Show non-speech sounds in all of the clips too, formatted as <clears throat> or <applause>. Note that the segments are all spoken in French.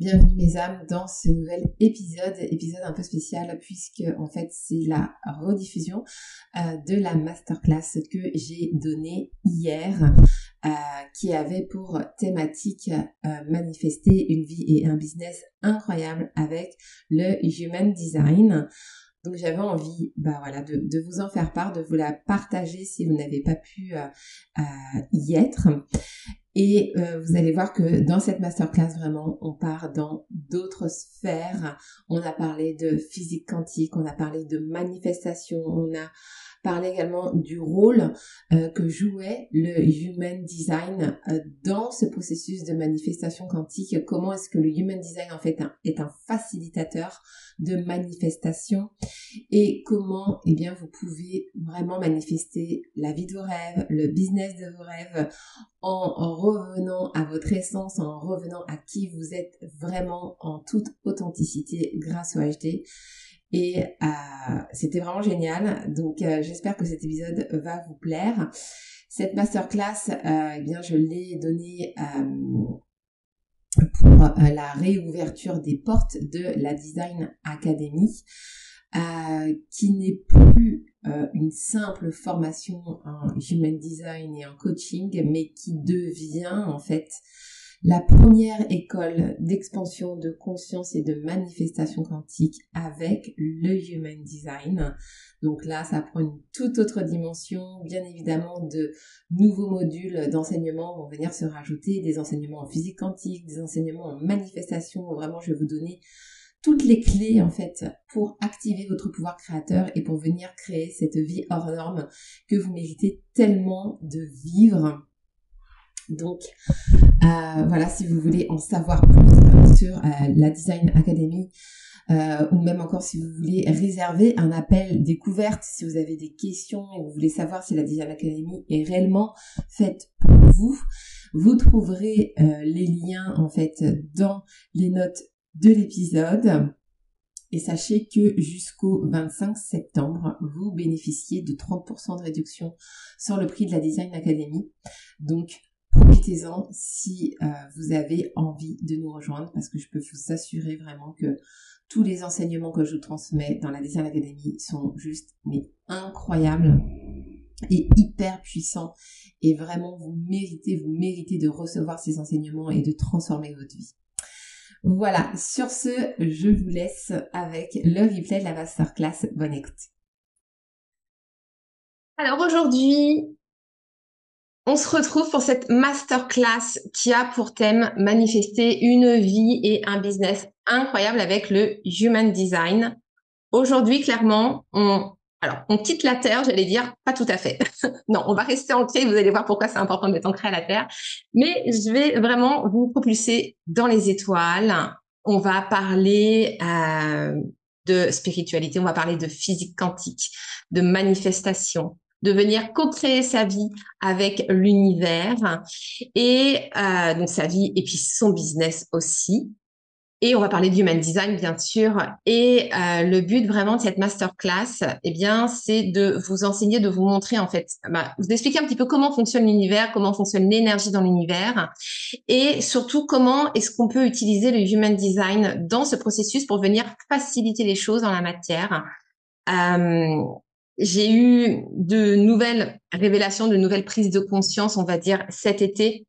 Bienvenue mes âmes dans ce nouvel épisode, épisode un peu spécial puisque en fait c'est la rediffusion euh, de la masterclass que j'ai donnée hier euh, qui avait pour thématique euh, manifester une vie et un business incroyable avec le Human Design. Donc j'avais envie, bah voilà, de, de, vous en faire part, de vous la partager si vous n'avez pas pu y être. Et euh, vous allez voir que dans cette masterclass, vraiment, on part dans d'autres sphères. On a parlé de physique quantique, on a parlé de manifestation, on a parlé également du rôle euh, que jouait le Human Design euh, dans ce processus de manifestation quantique. Comment est-ce que le Human Design, en fait, est un facilitateur de manifestation? Et comment, eh bien, vous pouvez vraiment manifester la vie de vos rêves, le business de vos rêves en, revenant à votre essence, en revenant à qui vous êtes vraiment en toute authenticité grâce au HD. Et euh, c'était vraiment génial. Donc euh, j'espère que cet épisode va vous plaire. Cette masterclass, euh, eh bien je l'ai donnée pour la réouverture des portes de la Design Academy, qui n'est plus une simple formation en human design et en coaching, mais qui devient en fait la première école d'expansion de conscience et de manifestation quantique avec le Human Design. Donc là, ça prend une toute autre dimension. Bien évidemment, de nouveaux modules d'enseignement vont venir se rajouter, des enseignements en physique quantique, des enseignements en manifestation. Vraiment, je vais vous donner toutes les clés en fait pour activer votre pouvoir créateur et pour venir créer cette vie hors norme que vous méritez tellement de vivre. Donc euh, voilà, si vous voulez en savoir plus sur euh, la Design Academy, euh, ou même encore si vous voulez réserver un appel découverte, si vous avez des questions et vous voulez savoir si la Design Academy est réellement faite pour vous, vous trouverez les liens en fait dans les notes de l'épisode. Et sachez que jusqu'au 25 septembre, vous bénéficiez de 30% de réduction sur le prix de la Design Academy. Donc, profitez-en si euh, vous avez envie de nous rejoindre parce que je peux vous assurer vraiment que tous les enseignements que je vous transmets dans la Design Academy sont juste mais incroyables et hyper puissants et vraiment vous méritez vous méritez de recevoir ces enseignements et de transformer votre vie. Voilà, sur ce, je vous laisse avec le replay de la masterclass. Bonne écoute. Alors aujourd'hui, on se retrouve pour cette masterclass qui a pour thème manifester une vie et un business incroyable avec le Human Design. Aujourd'hui, clairement, on, alors, on quitte la Terre, j'allais dire, pas tout à fait. <laughs> non, on va rester ancré, vous allez voir pourquoi c'est important d'être ancré à la Terre. Mais je vais vraiment vous propulser dans les étoiles. On va parler euh, de spiritualité, on va parler de physique quantique, de manifestation, de venir co-créer sa vie avec l'univers et euh, donc sa vie et puis son business aussi. Et on va parler du human design, bien sûr. Et euh, le but vraiment de cette masterclass, eh bien, c'est de vous enseigner, de vous montrer en fait, bah, vous expliquer un petit peu comment fonctionne l'univers, comment fonctionne l'énergie dans l'univers, et surtout comment est-ce qu'on peut utiliser le human design dans ce processus pour venir faciliter les choses dans la matière. Euh, j'ai eu de nouvelles révélations, de nouvelles prises de conscience, on va dire, cet été,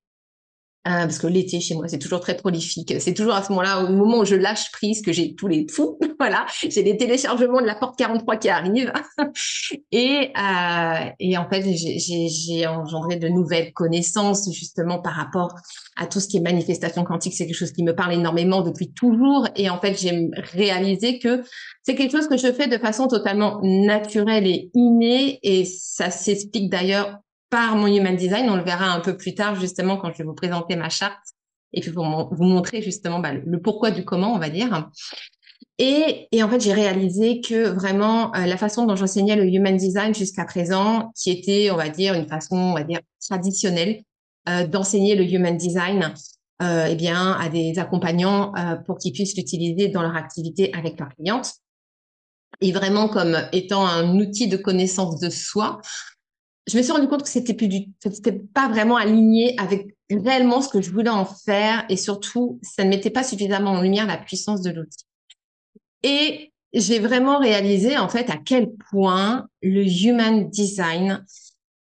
Euh, parce que l'été chez moi c'est toujours très prolifique. C'est toujours à ce moment-là, au moment où je lâche prise, que j'ai tous les fous. <laughs> voilà, j'ai les téléchargements de la porte 43 qui arrivent. <laughs> et, euh, et en fait, j'ai engendré de nouvelles connaissances justement par rapport à tout ce qui est manifestation quantique. C'est quelque chose qui me parle énormément depuis toujours. Et en fait, j'ai réalisé que c'est quelque chose que je fais de façon totalement naturelle et innée. Et ça s'explique d'ailleurs par mon human design. On le verra un peu plus tard, justement, quand je vais vous présenter ma charte et puis pour vous montrer justement bah, le pourquoi du comment, on va dire. Et, et en fait, j'ai réalisé que vraiment euh, la façon dont j'enseignais le human design jusqu'à présent, qui était, on va dire, une façon, on va dire, traditionnelle euh, d'enseigner le human design, euh, eh bien, à des accompagnants euh, pour qu'ils puissent l'utiliser dans leur activité avec leurs clientes, et vraiment comme étant un outil de connaissance de soi, je me suis rendu compte que c'était plus du, c'était pas vraiment aligné avec réellement ce que je voulais en faire et surtout, ça ne mettait pas suffisamment en lumière la puissance de l'outil. Et j'ai vraiment réalisé en fait à quel point le human design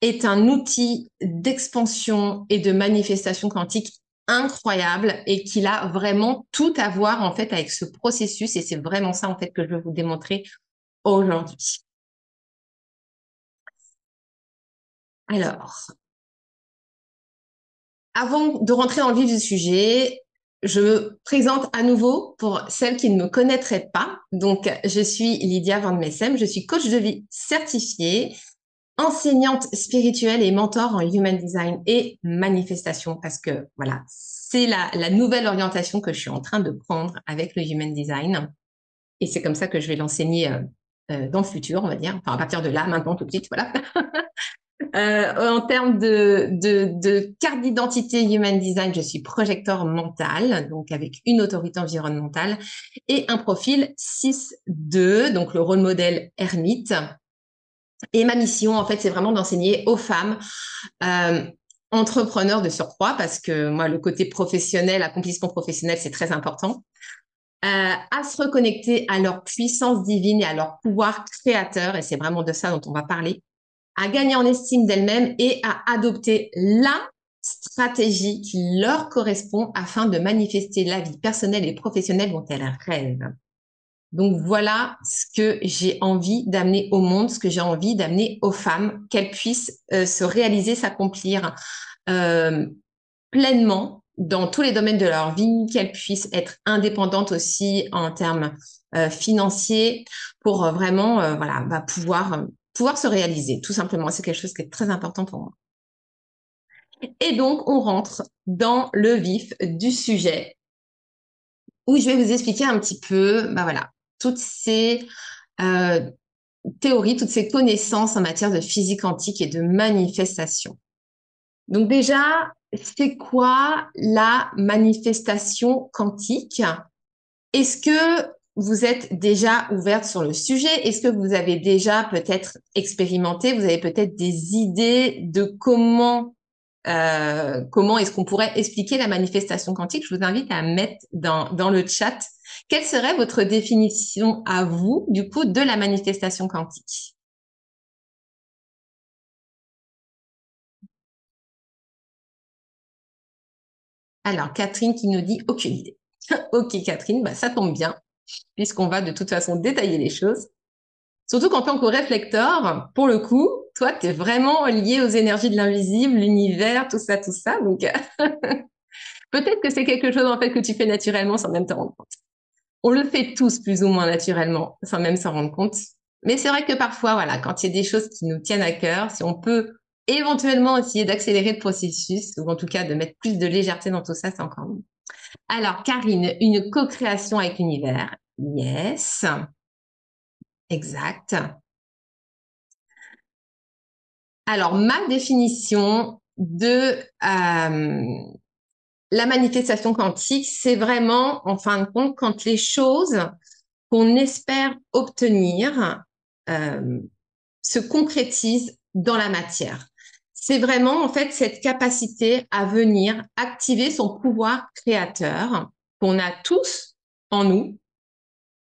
est un outil d'expansion et de manifestation quantique incroyable et qu'il a vraiment tout à voir en fait avec ce processus et c'est vraiment ça en fait que je veux vous démontrer aujourd'hui. Alors, avant de rentrer dans le vif du sujet, je me présente à nouveau pour celles qui ne me connaîtraient pas. Donc, je suis Lydia Van Messem, je suis coach de vie certifiée, enseignante spirituelle et mentor en human design et manifestation parce que voilà, c'est la, nouvelle orientation que je suis en train de prendre avec le human design. Et c'est comme ça que je vais l'enseigner euh, euh, dans le futur, on va dire. Enfin, à partir de là, maintenant, tout de suite, voilà. <laughs> Euh, en termes de, carte d'identité Human Design, je suis projecteur mental, donc avec une autorité environnementale, et un profil 6-2, donc le rôle modèle ermite. Et ma mission, en fait, c'est vraiment d'enseigner aux femmes euh, entrepreneurs de surcroît, parce que moi, le côté professionnel, accomplissement professionnel, c'est très important. Euh, à se reconnecter à leur puissance divine et à leur pouvoir créateur, et c'est vraiment de ça dont on va parler à gagner en estime d'elles-mêmes et à adopter la stratégie qui leur correspond afin de manifester la vie personnelle et professionnelle dont elles rêvent. Donc voilà ce que j'ai envie d'amener au monde, ce que j'ai envie d'amener aux femmes, qu'elles puissent euh, se réaliser, s'accomplir euh, pleinement dans tous les domaines de leur vie, qu'elles puissent être indépendantes aussi en termes euh, financiers pour vraiment voilà bah, pouvoir pouvoir se réaliser, tout simplement. C'est quelque chose qui est très important pour moi. Et donc, on rentre dans le vif du sujet où je vais vous expliquer un petit peu, bah voilà, toutes ces euh, théories, toutes ces connaissances en matière de physique quantique et de manifestation. Donc déjà, c'est quoi la manifestation quantique? Est-ce que vous êtes déjà ouverte sur le sujet. Est-ce que vous avez déjà peut-être expérimenté Vous avez peut-être des idées de comment euh, comment est-ce qu'on pourrait expliquer la manifestation quantique? Je vous invite à mettre dans, dans le chat. Quelle serait votre définition à vous du coup de la manifestation quantique? Alors, Catherine qui nous dit aucune idée. <laughs> ok, Catherine, bah, ça tombe bien puisqu'on va de toute façon détailler les choses. Surtout qu'en tant que réflecteur, pour le coup, toi, tu es vraiment lié aux énergies de l'invisible, l'univers, tout ça, tout ça. Donc, <laughs> peut-être que c'est quelque chose en fait que tu fais naturellement sans même te rendre compte. On le fait tous plus ou moins naturellement sans même s'en rendre compte. Mais c'est vrai que parfois, voilà, quand il y a des choses qui nous tiennent à cœur, si on peut éventuellement essayer d'accélérer le processus, ou en tout cas de mettre plus de légèreté dans tout ça, c'est encore mieux. Alors, Karine, une co-création avec l'univers. Yes. Exact. Alors, ma définition de euh, la manifestation quantique, c'est vraiment, en fin de compte, quand les choses qu'on espère obtenir euh, se concrétisent dans la matière c'est vraiment en fait cette capacité à venir activer son pouvoir créateur qu'on a tous en nous,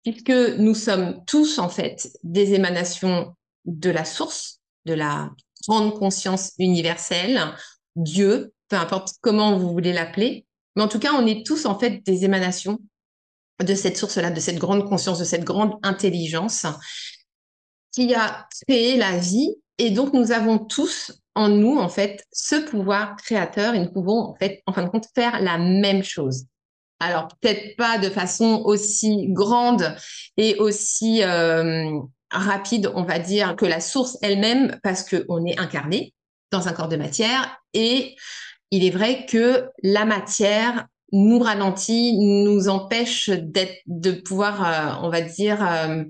puisque nous sommes tous en fait des émanations de la source, de la grande conscience universelle, Dieu, peu importe comment vous voulez l'appeler. Mais en tout cas, on est tous en fait des émanations de cette source-là, de cette grande conscience, de cette grande intelligence qui a créé la vie. Et donc, nous avons tous en nous, en fait, ce pouvoir créateur et nous pouvons, en fait, en fin de compte, faire la même chose. Alors, peut-être pas de façon aussi grande et aussi euh, rapide, on va dire, que la source elle-même, parce qu'on est incarné dans un corps de matière. Et il est vrai que la matière nous ralentit, nous empêche d'être, de pouvoir, euh, on va dire, euh,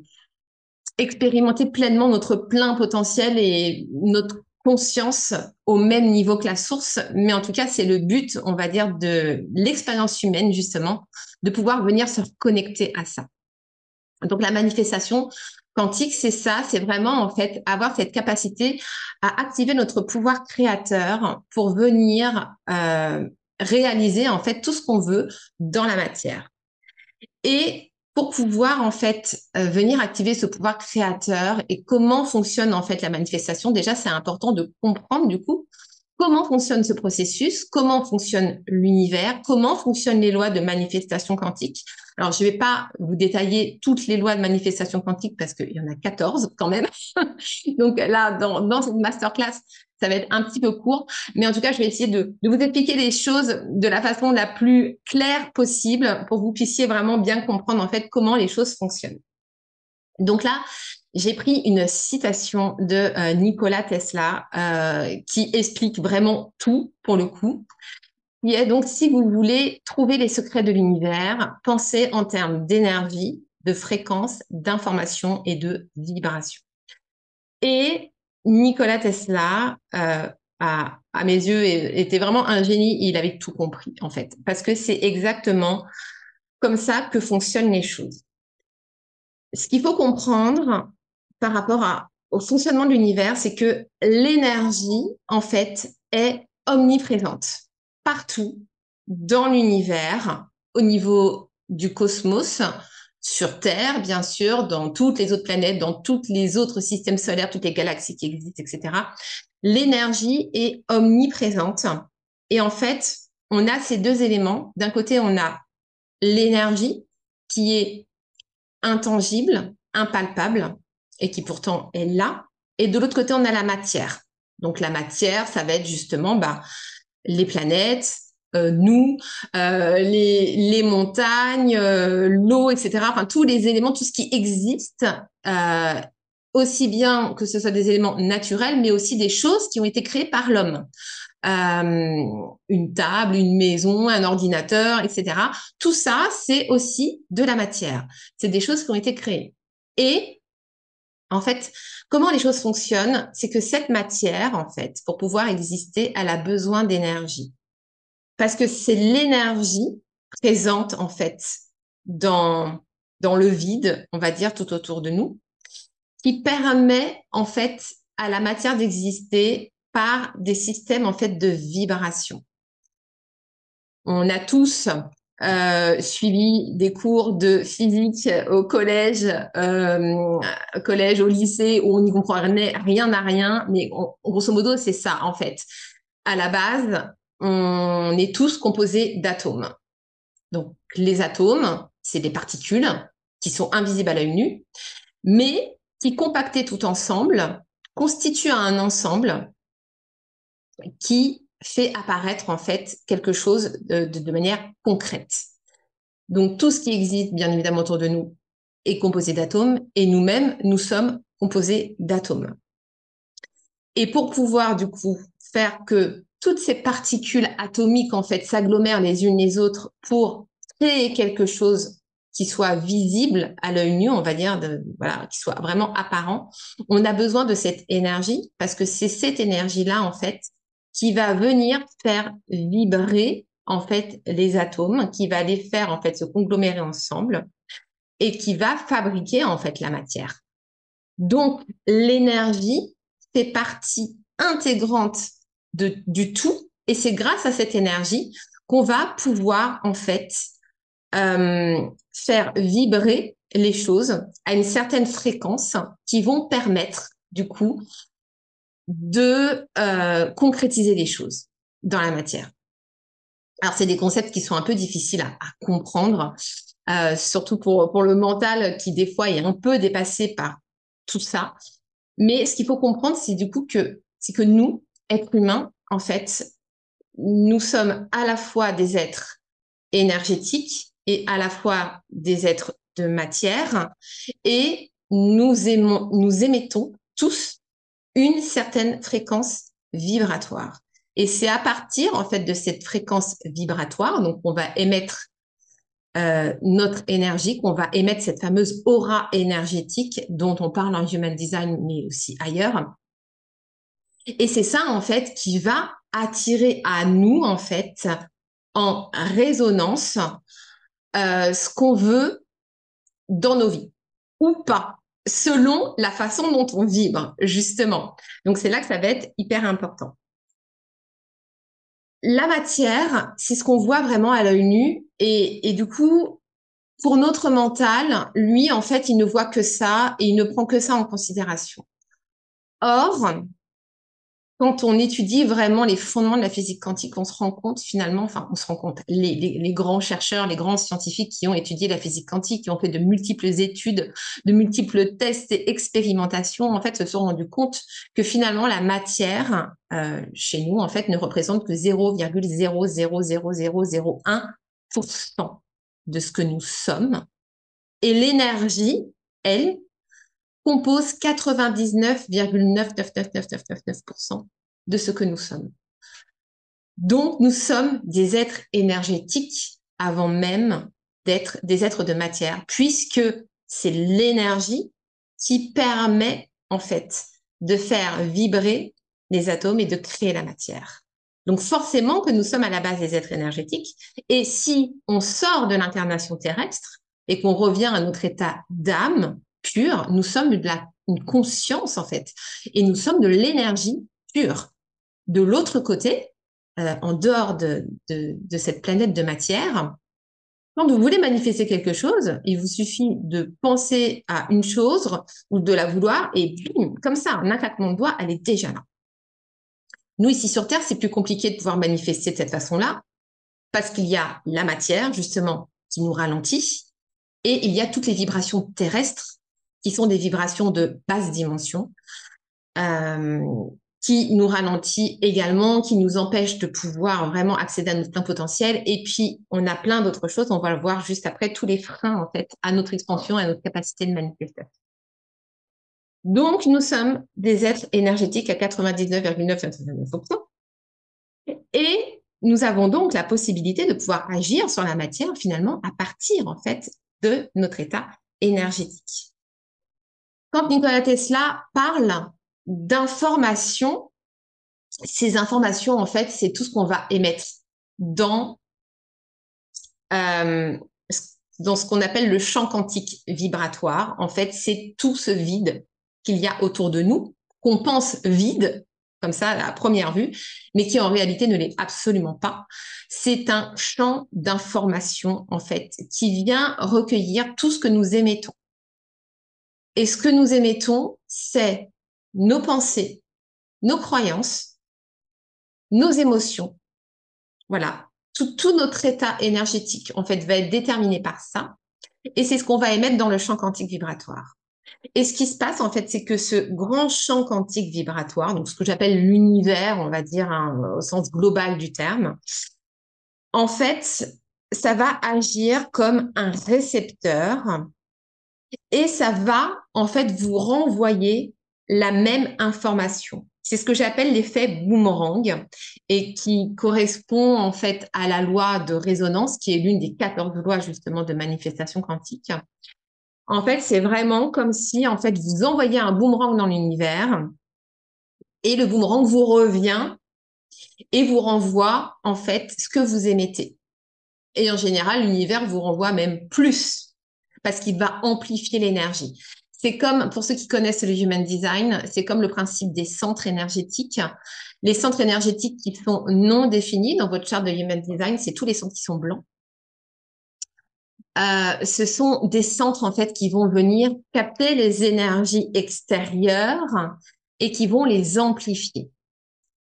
expérimenter pleinement notre plein potentiel et notre conscience au même niveau que la source, mais en tout cas, c'est le but, on va dire, de l'expérience humaine, justement, de pouvoir venir se connecter à ça. Donc, la manifestation quantique, c'est ça, c'est vraiment, en fait, avoir cette capacité à activer notre pouvoir créateur pour venir euh, réaliser, en fait, tout ce qu'on veut dans la matière. Et pour pouvoir en fait euh, venir activer ce pouvoir créateur et comment fonctionne en fait la manifestation. Déjà, c'est important de comprendre du coup comment fonctionne ce processus, comment fonctionne l'univers, comment fonctionnent les lois de manifestation quantique. Alors, je ne vais pas vous détailler toutes les lois de manifestation quantique parce qu'il y en a 14 quand même. <laughs> Donc là, dans, dans cette masterclass, ça va être un petit peu court, mais en tout cas, je vais essayer de, de, vous expliquer les choses de la façon la plus claire possible pour que vous puissiez vraiment bien comprendre en fait comment les choses fonctionnent. Donc là, j'ai pris une citation de euh, Nikola Tesla euh, qui explique vraiment tout pour le coup. Qui est donc si vous voulez trouver les secrets de l'univers, pensez en termes d'énergie, de fréquence, d'information et de vibration. Et Nikola Tesla, euh, à, mes yeux, était vraiment un génie. Il avait tout compris, en fait, parce que c'est exactement comme ça que fonctionnent les choses. Ce qu'il faut comprendre par rapport au fonctionnement de l'univers, c'est que l'énergie, en fait, est omniprésente partout dans l'univers, au niveau du cosmos, sur Terre, bien sûr, dans toutes les autres planètes, dans tous les autres systèmes solaires, toutes les galaxies qui existent, etc. L'énergie est omniprésente. Et en fait, on a ces deux éléments. D'un côté, on a l'énergie qui est intangible, impalpable, et qui pourtant est là. Et de l'autre côté, on a la matière. Donc la matière, ça va être justement bah, les planètes, euh, nous, euh, les, montagnes, euh, l'eau, etc. Enfin, tous les éléments, tout ce qui existe, aussi bien que ce soit des éléments naturels, mais aussi des choses qui ont été créées par l'homme. une table, une maison, un ordinateur, etc. Tout ça, c'est aussi de la matière. C'est des choses qui ont été créées. Et en fait, comment les choses fonctionnent, c'est que cette matière, en fait, pour pouvoir exister, elle a besoin d'énergie parce que c'est l'énergie présente en fait dans dans le vide, on va dire tout autour de nous, qui permet en fait à la matière d'exister par des systèmes en fait de vibration. On a tous euh, suivi des cours de physique au collège, euh, collège, au lycée, où on n'y comprenait rien à rien, mais grosso modo, c'est ça en fait. À la base, on est tous composés d'atomes. Donc, les atomes, c'est des particules qui sont invisibles à l'œil nu, mais qui, compactés tout ensemble, constituent un ensemble qui fait apparaître en fait quelque chose de, manière concrète. Donc tout ce qui existe bien évidemment autour de nous est composé d'atomes et nous-mêmes, nous sommes composés d'atomes. Et pour pouvoir du coup faire que toutes ces particules atomiques en fait s'agglomèrent les unes les autres pour créer quelque chose qui soit visible à l'œil nu, on va dire, de, voilà, qui soit vraiment apparent. On a besoin de cette énergie parce que c'est cette énergie-là en fait qui va venir faire vibrer en fait les atomes, qui va les faire en fait se conglomérer ensemble et qui va fabriquer en fait la matière. Donc l'énergie fait partie intégrante de, du tout. Et c'est grâce à cette énergie qu'on va pouvoir, en fait, euh, faire vibrer les choses à une certaine fréquence qui vont permettre, du coup, de euh, concrétiser les choses. dans la matière. Alors, c'est des concepts qui sont un peu difficiles à, comprendre, euh, surtout pour, pour le mental qui, des fois, est un peu dépassé par tout ça. Mais ce qu'il faut comprendre, c'est du coup que, c'est que nous, êtres humains, en fait, nous sommes à la fois des êtres énergétiques et à la fois des êtres de matière et nous aimons, nous émettons tous une certaine fréquence vibratoire. Et c'est à partir, en fait, de cette fréquence vibratoire, donc on va émettre euh, notre énergie, qu'on va émettre cette fameuse aura énergétique dont on parle en Human Design, mais aussi ailleurs. Et c'est ça, en fait, qui va attirer à nous, en fait, en résonance, euh, ce qu'on veut dans nos vies ou pas, selon la façon dont on vibre, justement. Donc, c'est là que ça va être hyper important. La matière, c'est ce qu'on voit vraiment à l'œil nu. Et, et du coup, pour notre mental, lui, en fait, il ne voit que ça et il ne prend que ça en considération. Or, quand on étudie vraiment les fondements de la physique quantique, on se rend compte finalement, enfin, on se rend compte, les, grands chercheurs, les grands scientifiques qui ont étudié la physique quantique, qui ont fait de multiples études, de multiples tests et expérimentations, en fait, se sont rendus compte que finalement, la matière, euh, chez nous, en fait, ne représente que 0,00001% de ce que nous sommes. Et l'énergie, elle, compose 99,9999999% de ce que nous sommes. Donc, nous sommes des êtres énergétiques avant même d'être des êtres de matière, puisque c'est l'énergie qui permet, en fait, de faire vibrer les atomes et de créer la matière. Donc, forcément que nous sommes à la base des êtres énergétiques. Et si on sort de l'incarnation terrestre et qu'on revient à notre état d'âme, pure, nous sommes de la une conscience en fait, et nous sommes de l'énergie pure. De l'autre côté, euh, en dehors de, de, cette planète de matière, quand vous voulez manifester quelque chose, il vous suffit de penser à une chose ou de la vouloir et comme ça, un claquement de doigt, elle est déjà là. Nous, ici sur Terre, c'est plus compliqué de pouvoir manifester de cette façon-là parce qu'il y a la matière, justement, qui nous ralentit et il y a toutes les vibrations terrestres qui sont des vibrations de basse dimension, euh, qui nous ralentit également, qui nous empêche de pouvoir vraiment accéder à notre plein potentiel. Et puis, on a plein d'autres choses, on va le voir juste après, tous les freins, en fait, à notre expansion, à notre capacité de manifestation. Donc, nous sommes des êtres énergétiques à 99,999%. Et nous avons donc la possibilité de pouvoir agir sur la matière, finalement, à partir, en fait, de notre état énergétique. Quand Nikola Tesla parle d'informations, ces informations, en fait, c'est tout ce qu'on va émettre dans, euh, dans ce qu'on appelle le champ quantique vibratoire. En fait, c'est tout ce vide qu'il y a autour de nous, qu'on pense vide, comme ça à première vue, mais qui en réalité ne l'est absolument pas. C'est un champ d'information, en fait, qui vient recueillir tout ce que nous émettons. Et ce que nous émettons, c'est nos pensées, nos croyances, nos émotions. Voilà. Tout, notre état énergétique, en fait, va être déterminé par ça. Et c'est ce qu'on va émettre dans le champ quantique vibratoire. Et ce qui se passe, en fait, c'est que ce grand champ quantique vibratoire, donc ce que j'appelle l'univers, on va dire hein, au sens global du terme, en fait, ça va agir comme un récepteur et ça va en fait vous renvoyer la même information. C'est ce que j'appelle l'effet boomerang et qui correspond en fait à la loi de résonance qui est l'une des 14 lois justement de manifestation quantique. En fait, c'est vraiment comme si en fait vous envoyez un boomerang dans l'univers et le boomerang vous revient et vous renvoie en fait ce que vous émettez. Et en général, l'univers vous renvoie même plus parce qu'il va amplifier l'énergie. C'est comme, pour ceux qui connaissent le Human Design, c'est comme le principe des centres énergétiques. Les centres énergétiques qui sont non définis dans votre charte de Human Design, c'est tous les centres qui sont blancs. Euh, ce sont des centres en fait qui vont venir capter les énergies extérieures et qui vont les amplifier.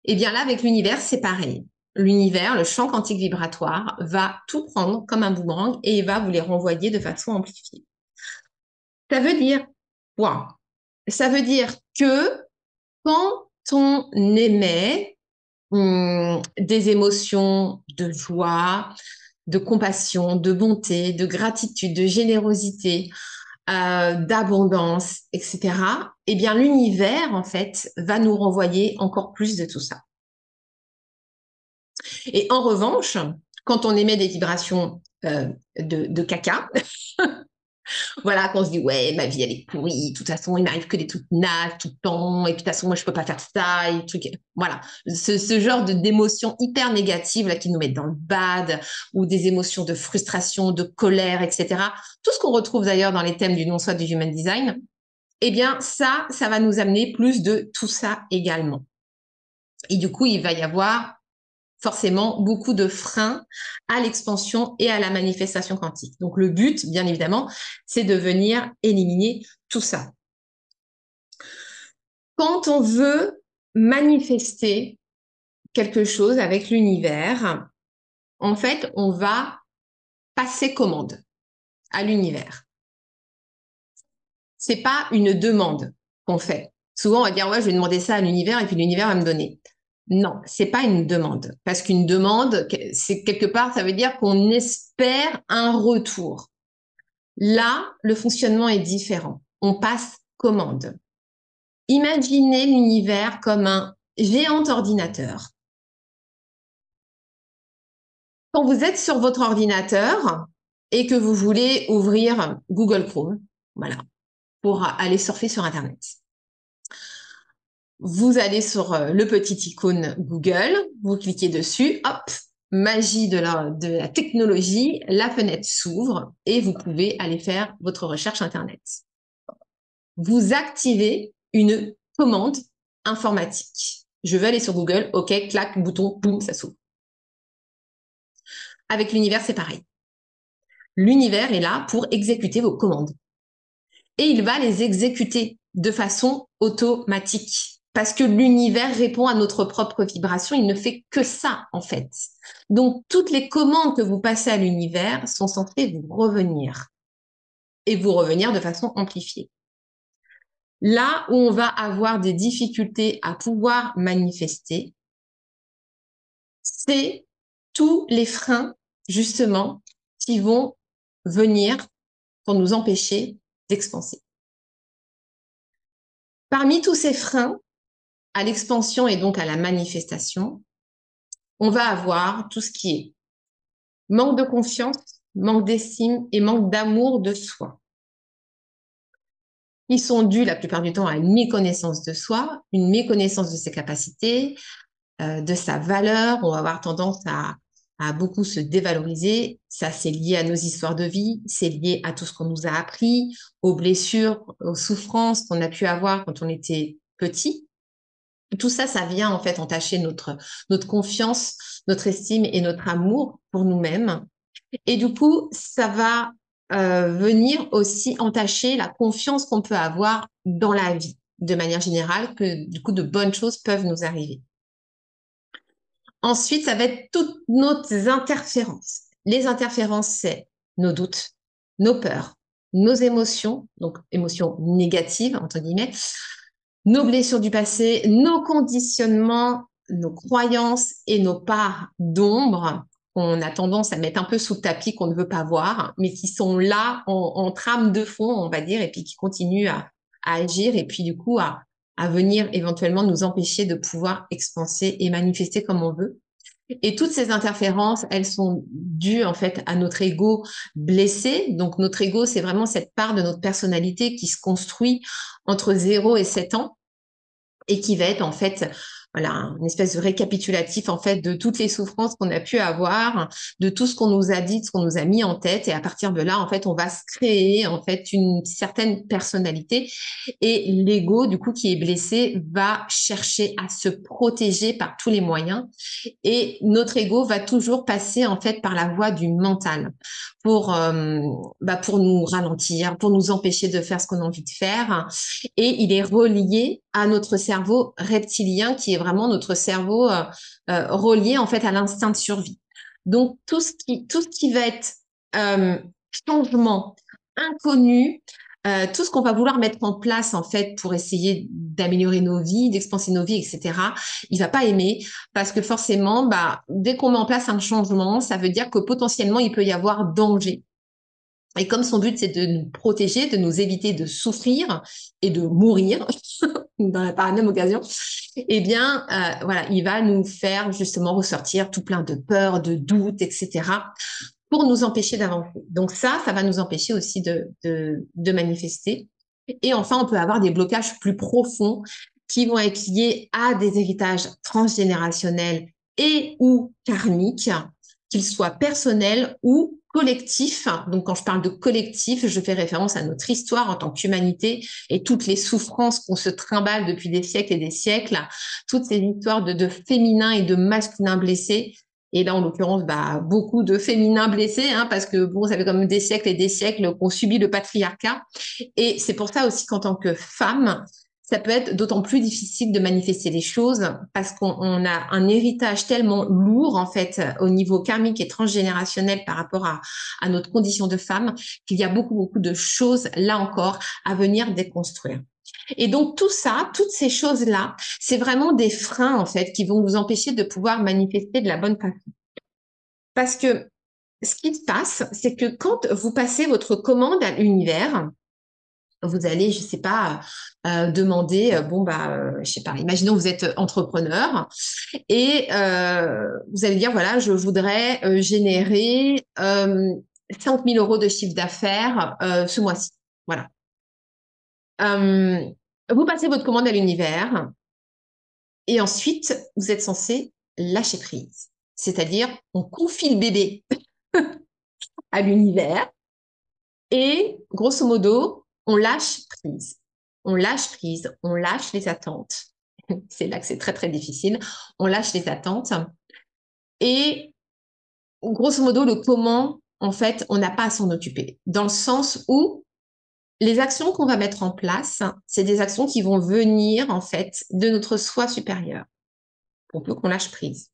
Et eh bien là, avec l'univers, c'est pareil. L'univers, le champ quantique vibratoire, va tout prendre comme un boomerang et va vous les renvoyer de façon amplifiée. Ça veut dire quoi? Ça veut dire que quand on émet hum, des émotions de joie, de compassion, de bonté, de gratitude, de générosité, euh, d'abondance, etc., eh bien l'univers, en fait, va nous renvoyer encore plus de tout ça. Et en revanche, quand on émet des vibrations euh, de, caca, <laughs> voilà, qu'on se dit, ouais, ma vie, elle est pourrie, de toute façon, il m'arrive que des trucs nazes tout le temps, et puis de toute façon, moi, je peux pas faire ça, et trucs, voilà. Ce, ce genre d'émotions hyper négatives, là, qui nous mettent dans le bad, ou des émotions de frustration, de colère, etc. Tout ce qu'on retrouve d'ailleurs dans les thèmes du non-soi du human design, eh bien, ça, ça va nous amener plus de tout ça également. Et du coup, il va y avoir forcément beaucoup de freins à l'expansion et à la manifestation quantique. Donc le but, bien évidemment, c'est de venir éliminer tout ça. Quand on veut manifester quelque chose avec l'univers, en fait, on va passer commande à l'univers. C'est pas une demande qu'on fait. Souvent, on va dire, ouais, je vais demander ça à l'univers et puis l'univers va me donner. Non, c'est pas une demande. Parce qu'une demande, c'est quelque part, ça veut dire qu'on espère un retour. Là, le fonctionnement est différent. On passe commande. Imaginez l'univers comme un géant ordinateur. Quand vous êtes sur votre ordinateur et que vous voulez ouvrir Google Chrome, voilà, pour aller surfer sur Internet vous allez sur euh, le petit icône Google, vous cliquez dessus, hop, magie de la, de la technologie, la fenêtre s'ouvre et vous pouvez aller faire votre recherche Internet. Vous activez une commande informatique. Je veux aller sur Google, OK, clac, bouton, boum, ça s'ouvre. Avec l'univers, c'est pareil. L'univers est là pour exécuter vos commandes. Et il va les exécuter de façon automatique parce que l'univers répond à notre propre vibration, il ne fait que ça en fait. Donc toutes les commandes que vous passez à l'univers sont censées vous revenir et vous revenir de façon amplifiée. Là où on va avoir des difficultés à pouvoir manifester, c'est tous les freins justement qui vont venir pour nous empêcher d'expanser. Parmi tous ces freins, à l'expansion et donc à la manifestation, on va avoir tout ce qui est manque de confiance, manque d'estime et manque d'amour de soi. Ils sont dus la plupart du temps à une méconnaissance de soi, une méconnaissance de ses capacités, euh, de sa valeur. On va avoir tendance à, à beaucoup se dévaloriser. Ça, c'est lié à nos histoires de vie, c'est lié à tout ce qu'on nous a appris, aux blessures, aux souffrances qu'on a pu avoir quand on était petit tout ça, ça vient en fait entacher notre, notre confiance, notre estime et notre amour pour nous-mêmes. Et du coup, ça va euh, venir aussi entacher la confiance qu'on peut avoir dans la vie, de manière générale, que du coup, de bonnes choses peuvent nous arriver. Ensuite, ça va être toutes nos interférences. Les interférences, c'est nos doutes, nos peurs, nos émotions, donc émotions négatives, entre guillemets, nos blessures du passé, nos conditionnements, nos croyances et nos parts d'ombre qu'on a tendance à mettre un peu sous le tapis, qu'on ne veut pas voir, mais qui sont là en, trame de fond, on va dire, et puis qui continuent à, agir et puis du coup à, à venir éventuellement nous empêcher de pouvoir expanser et manifester comme on veut. Et toutes ces interférences, elles sont dues en fait à notre ego blessé. Donc notre ego, c'est vraiment cette part de notre personnalité qui se construit entre 0 et 7 ans et qui va être en fait voilà, une espèce de récapitulatif en fait de toutes les souffrances qu'on a pu avoir, de tout ce qu'on nous a dit, de ce qu'on nous a mis en tête, et à partir de là, en fait, on va se créer en fait une certaine personnalité, et l'ego, du coup, qui est blessé, va chercher à se protéger par tous les moyens, et notre ego va toujours passer en fait par la voie du mental pour euh, bah, pour nous ralentir, pour nous empêcher de faire ce qu'on a envie de faire, et il est relié à notre cerveau reptilien qui est vraiment notre cerveau euh, euh, relié en fait à l'instinct de survie. Donc tout ce qui tout ce qui va être euh, changement inconnu, tout ce qu'on va vouloir mettre en place en fait pour essayer d'améliorer nos vies, d'expanser nos vies, etc. Il va pas aimer parce que forcément, bah, dès qu'on met en place un changement, ça veut dire que potentiellement il peut y avoir danger. Et comme son but c'est de nous protéger, de nous éviter de souffrir et de mourir <laughs> dans la, par occasion, eh bien euh, voilà, il va nous faire justement ressortir tout plein de peurs, de doutes, etc pour nous empêcher d'avancer. Donc ça, ça va nous empêcher aussi de, de, de manifester. Et enfin, on peut avoir des blocages plus profonds qui vont être liés à des héritages transgénérationnels et ou karmiques, qu'ils soient personnels ou collectifs. Donc quand je parle de collectif, je fais référence à notre histoire en tant qu'humanité et toutes les souffrances qu'on se trimballe depuis des siècles et des siècles, toutes ces histoires de, de féminin et de masculin blessés et là, en l'occurrence, bah, beaucoup de féminins blessés, hein, parce que bon, ça fait comme des siècles et des siècles qu'on subit le patriarcat. Et c'est pour ça aussi qu'en tant que femme, ça peut être d'autant plus difficile de manifester les choses parce qu'on a un héritage tellement lourd en fait au niveau karmique et transgénérationnel par rapport à, notre condition de femme qu'il y a beaucoup beaucoup de choses là encore à venir déconstruire. Et donc tout ça, toutes ces choses-là, c'est vraiment des freins en fait qui vont vous empêcher de pouvoir manifester de la bonne façon. Parce que ce qui se passe, c'est que quand vous passez votre commande à l'univers, vous allez, je sais pas, euh, demander, euh, bon bah, euh, je sais pas, imaginons vous êtes entrepreneur et vous allez dire voilà, je voudrais générer 5 000 euros de chiffre d'affaires ce mois-ci, voilà. Euh, vous passez votre commande à l'univers et ensuite, vous êtes censé lâcher prise. C'est-à-dire, on confie le bébé <laughs> à l'univers et, grosso modo, on lâche prise. On lâche prise, on lâche les attentes. <laughs> c'est là que c'est très, très difficile. On lâche les attentes. Et, grosso modo, le comment, en fait, on n'a pas à s'en occuper. Dans le sens où les actions qu'on va mettre en place, c'est des actions qui vont venir en fait de notre soi supérieur pour peu qu'on lâche prise.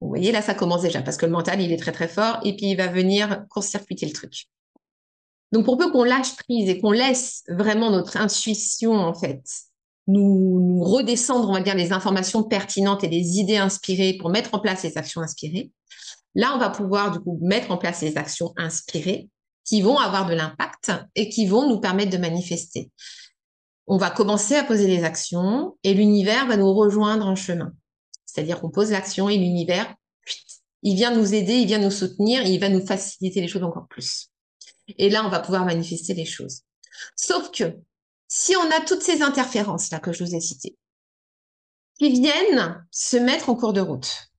Vous voyez, là, ça commence déjà parce que le mental, il est très très fort et puis il va venir court-circuiter le truc. Donc, pour peu qu'on lâche prise et qu'on laisse vraiment notre intuition, en fait, nous, redescendre, on va dire, les informations pertinentes et les idées inspirées pour mettre en place les actions inspirées, là, on va pouvoir, du coup, mettre en place les actions inspirées qui vont avoir de l'impact et qui vont nous permettre de manifester. On va commencer à poser les actions et l'univers va nous rejoindre en chemin. C'est-à-dire qu'on pose l'action et l'univers, il vient nous aider, il vient nous soutenir, il va nous faciliter les choses encore plus. Et là, on va pouvoir manifester les choses. Sauf que si on a toutes ces interférences là que je vous ai citées, qui viennent se mettre en cours de route,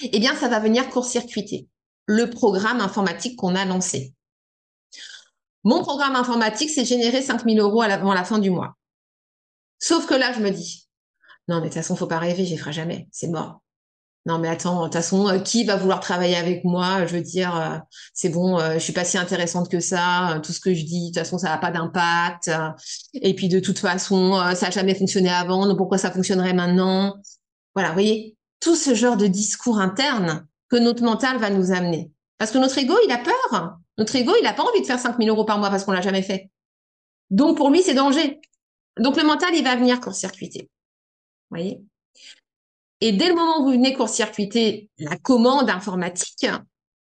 eh bien, ça va venir court-circuiter le programme informatique qu'on a lancé. Mon programme informatique, c'est générer 5000 euros avant la fin du mois. Sauf que là, je me dis, non, mais de toute façon, faut pas rêver, j'y ferai jamais, c'est mort. Non, mais attends, de toute façon, euh, qui va vouloir travailler avec moi? Je veux dire, euh, c'est bon, euh, je suis pas si intéressante que ça. tout ce que je dis, de toute façon, ça n'a pas d'impact. et puis, de toute façon, ça n'a jamais fonctionné avant, donc pourquoi ça fonctionnerait maintenant? Voilà, vous voyez, tout ce genre de discours interne, que notre mental va nous amener. Parce que notre ego, il a peur. Notre ego, il n'a pas envie de faire 5000 euros par mois parce qu'on l'a jamais fait. Donc, pour lui, c'est danger. Donc, le mental, il va venir court-circuiter. voyez? Et dès le moment où vous venez court-circuiter la commande informatique,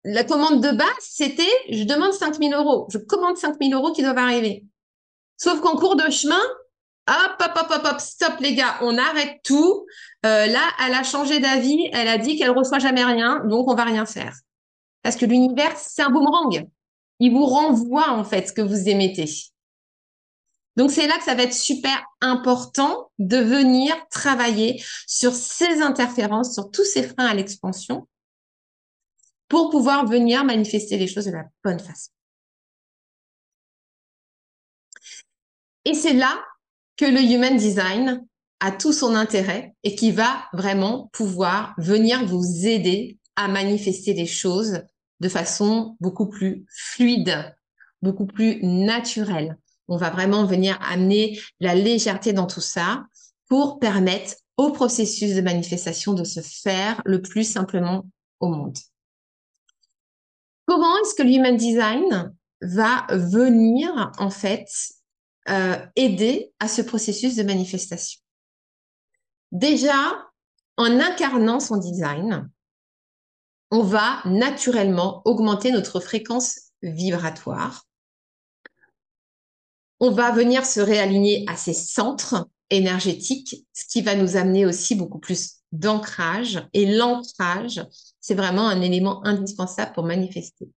la commande de base, c'était je demande 5000 euros. Je commande 5000 euros qui doivent arriver. Sauf qu'en cours de chemin, hop, hop, hop, hop, hop, stop les gars, on arrête tout. Euh, là, elle a changé d'avis, elle a dit qu'elle reçoit jamais rien, donc on va rien faire. Parce que l'univers, c'est un boomerang. Il vous renvoie en fait ce que vous émettez. Donc c'est là que ça va être super important de venir travailler sur ces interférences, sur tous ces freins à l'expansion pour pouvoir venir manifester les choses de la bonne façon. Et c'est là que le human design a tout son intérêt et qui va vraiment pouvoir venir vous aider à manifester les choses de façon beaucoup plus fluide, beaucoup plus naturelle. On va vraiment venir amener la légèreté dans tout ça pour permettre au processus de manifestation de se faire le plus simplement au monde. Comment est-ce que l'human design va venir en fait euh, aider à ce processus de manifestation? Déjà, en incarnant son design, on va naturellement augmenter notre fréquence vibratoire. On va venir se réaligner à ces centres énergétiques, ce qui va nous amener aussi beaucoup plus d'ancrage. Et l'ancrage, c'est vraiment un élément indispensable pour manifester.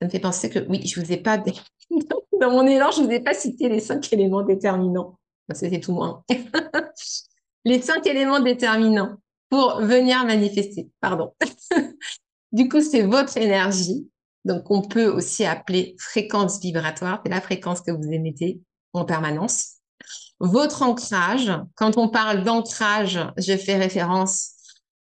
Ça me fait penser que, oui, je vous ai pas, <laughs> dans mon élan, je vous ai pas cité les cinq éléments déterminants. C'était tout moins. <laughs> les cinq éléments déterminants pour venir manifester. Pardon. <laughs> du coup, c'est votre énergie. Donc, on peut aussi appeler fréquence vibratoire. C'est la fréquence que vous émettez en permanence. Votre ancrage. Quand on parle d'ancrage, je fais référence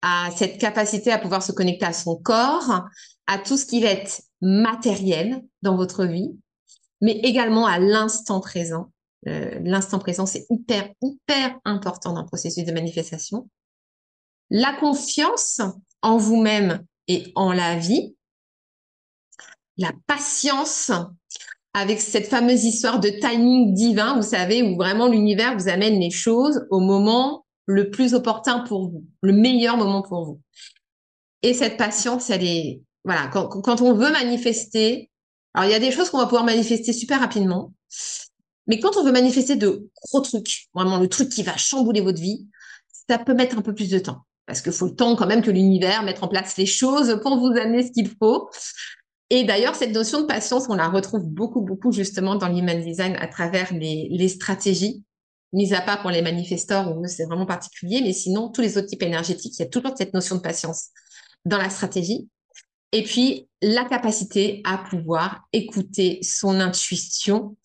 à cette capacité à pouvoir se connecter à son corps, à tout ce qui va être matériel dans votre vie, mais également à l'instant présent. Euh, l'instant présent, c'est hyper, hyper important dans le processus de manifestation la confiance en vous-même et en la vie, la patience avec cette fameuse histoire de timing divin, vous savez, où vraiment l'univers vous amène les choses au moment le plus opportun pour vous, le meilleur moment pour vous. Et cette patience, elle est, voilà, quand, on veut manifester, alors il y a des choses qu'on va pouvoir manifester super rapidement, mais quand on veut manifester de gros trucs, vraiment le truc qui va chambouler votre vie, ça peut mettre un peu plus de temps parce qu'il faut le temps quand même que l'univers mette en place les choses pour vous amener ce qu'il faut. Et d'ailleurs, cette notion de patience, on la retrouve beaucoup, beaucoup justement dans l'human design à travers les, stratégies, mis à part pour les manifestors où c'est vraiment particulier, mais sinon, tous les autres types énergétiques, il y a toujours cette notion de patience dans la stratégie. Et puis, la capacité à pouvoir écouter son intuition.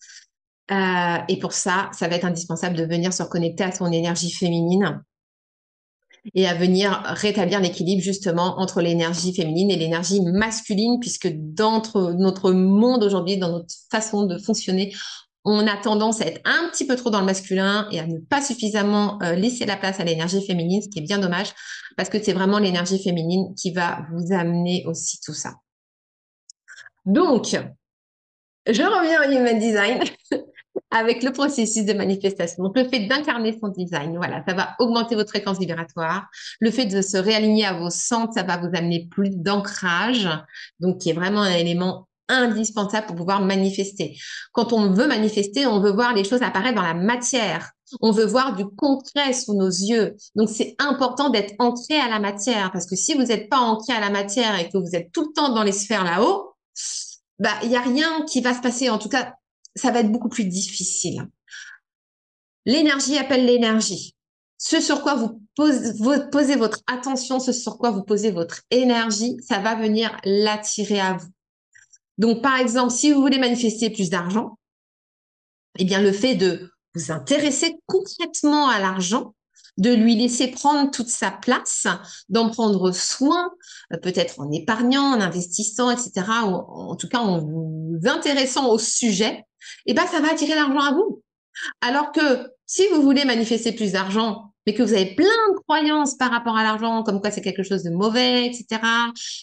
Euh, et pour ça, ça va être indispensable de venir se reconnecter à son énergie féminine et à venir rétablir l'équilibre justement entre l'énergie féminine et l'énergie masculine, puisque dans notre monde aujourd'hui, dans notre façon de fonctionner, on a tendance à être un petit peu trop dans le masculin et à ne pas suffisamment euh, laisser la place à l'énergie féminine, ce qui est bien dommage, parce que c'est vraiment l'énergie féminine qui va vous amener aussi tout ça. Donc, je reviens au Human Design. <laughs> avec le processus de manifestation. Donc, le fait d'incarner son design, voilà, ça va augmenter votre fréquence vibratoire. Le fait de se réaligner à vos centres, ça va vous amener plus d'ancrage, donc qui est vraiment un élément indispensable pour pouvoir manifester. Quand on veut manifester, on veut voir les choses apparaître dans la matière. On veut voir du concret sous nos yeux. Donc, c'est important d'être ancré à la matière parce que si vous n'êtes pas ancré à la matière et que vous êtes tout le temps dans les sphères là-haut, bah, il y a rien qui va se passer. En tout cas, ça va être beaucoup plus difficile. L'énergie appelle l'énergie. Ce sur quoi vous posez, votre attention, ce sur quoi vous posez votre énergie, ça va venir l'attirer à vous. Donc, par exemple, si vous voulez manifester plus d'argent, eh bien, le fait de vous intéresser concrètement à l'argent, de lui laisser prendre toute sa place, d'en prendre soin, euh, peut-être en épargnant, en investissant, etc., ou en tout cas en vous intéressant au sujet, eh ben, ça va attirer l'argent à vous. Alors que si vous voulez manifester plus d'argent, mais que vous avez plein de croyances par rapport à l'argent, comme quoi c'est quelque chose de mauvais, etc.,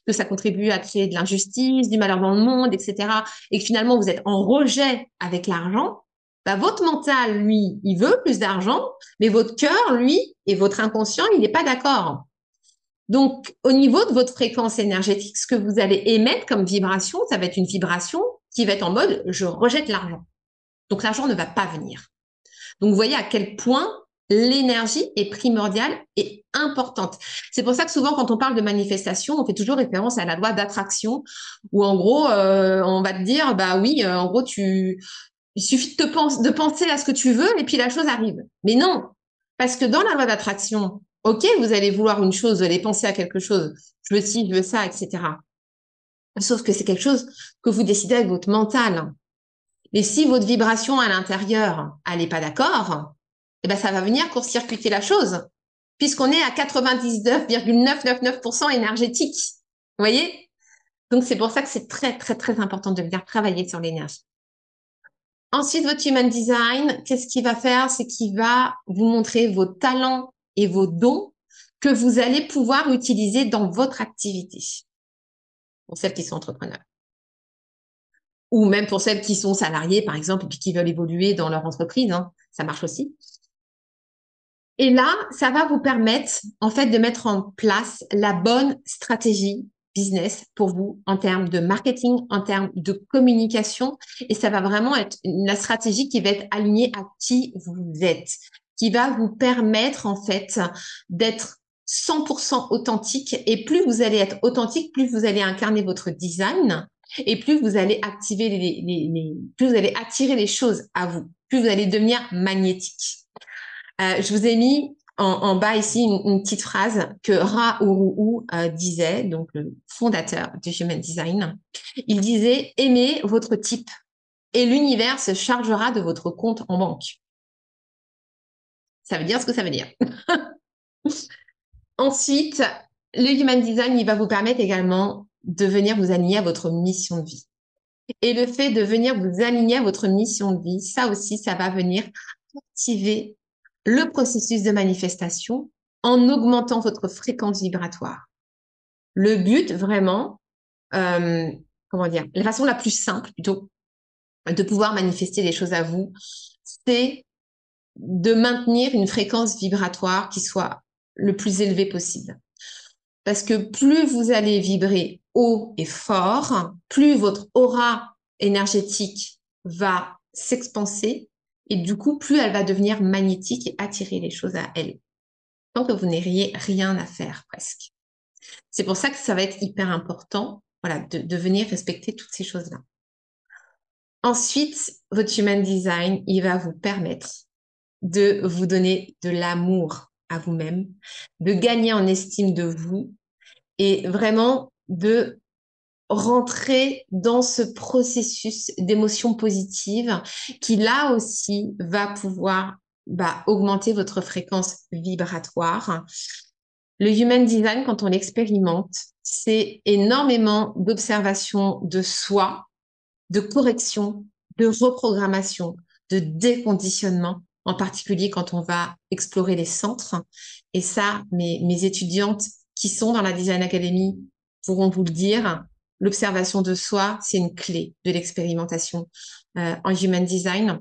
que ça contribue à créer de l'injustice, du malheur dans le monde, etc., et que finalement vous êtes en rejet avec l'argent, bah, votre mental, lui, il veut plus d'argent, mais votre cœur, lui, et votre inconscient, il n'est pas d'accord. Donc, au niveau de votre fréquence énergétique, ce que vous allez émettre comme vibration, ça va être une vibration qui va être en mode je rejette l'argent. Donc l'argent ne va pas venir. Donc vous voyez à quel point l'énergie est primordiale et importante. C'est pour ça que souvent quand on parle de manifestation, on fait toujours référence à la loi d'attraction où en gros euh, on va te dire bah oui, euh, en gros tu il suffit de, penser à ce que tu veux et puis la chose arrive. Mais non, parce que dans la loi d'attraction, ok, vous allez vouloir une chose, vous allez penser à quelque chose, je veux ci, je veux ça, etc. Sauf que c'est quelque chose que vous décidez avec votre mental. Mais si votre vibration à l'intérieur, n'est pas d'accord, eh ben, ça va venir court-circuiter la chose, puisqu'on est à 99,999% énergétique. Vous voyez? Donc, c'est pour ça que c'est très, très, très important de venir travailler sur l'énergie. Ensuite, votre Human Design, qu'est-ce qu'il va faire? C'est qu'il va vous montrer vos talents et vos dons que vous allez pouvoir utiliser dans votre activité. Pour celles qui sont entrepreneurs. Ou même pour celles qui sont salariées, par exemple, et qui veulent évoluer dans leur entreprise. Hein. ça marche aussi. Et là, ça va vous permettre, en fait, de mettre en place la bonne stratégie business pour vous en termes de marketing, en termes de communication. Et ça va vraiment être la stratégie qui va être alignée à qui vous êtes, qui va vous permettre, en fait, d'être 100% authentique. Et plus vous allez être authentique, plus vous allez incarner votre design et plus vous allez activer les, plus vous allez attirer les choses à vous, plus vous allez devenir magnétique. Euh, je vous ai mis en, bas ici une, petite phrase que Ra Uru euh, disait, donc le fondateur du Human Design. Il disait aimez votre type et l'univers se chargera de votre compte en banque. Ça veut dire ce que ça veut dire. <laughs> Ensuite, le Human Design, il va vous permettre également de venir vous aligner à votre mission de vie. Et le fait de venir vous aligner à votre mission de vie, ça aussi, ça va venir activer le processus de manifestation en augmentant votre fréquence vibratoire. Le but, vraiment, euh, comment dire, la façon la plus simple plutôt de pouvoir manifester les choses à vous, c'est de maintenir une fréquence vibratoire qui soit le plus élevé possible. Parce que plus vous allez vibrer haut et fort, plus votre aura énergétique va s'expanser et du coup, plus elle va devenir magnétique et attirer les choses à elle. Tant que vous n'auriez rien à faire presque. C'est pour ça que ça va être hyper important voilà, de, de venir respecter toutes ces choses-là. Ensuite, votre Human Design, il va vous permettre de vous donner de l'amour à vous-même, de gagner en estime de vous et vraiment de rentrer dans ce processus d'émotion positive qui là aussi va pouvoir bah, augmenter votre fréquence vibratoire. Le Human Design, quand on l'expérimente, c'est énormément d'observation de soi, de correction, de reprogrammation, de déconditionnement en particulier quand on va explorer les centres. Et ça, mes, mes étudiantes qui sont dans la Design Academy pourront vous le dire, l'observation de soi, c'est une clé de l'expérimentation euh, en Human Design.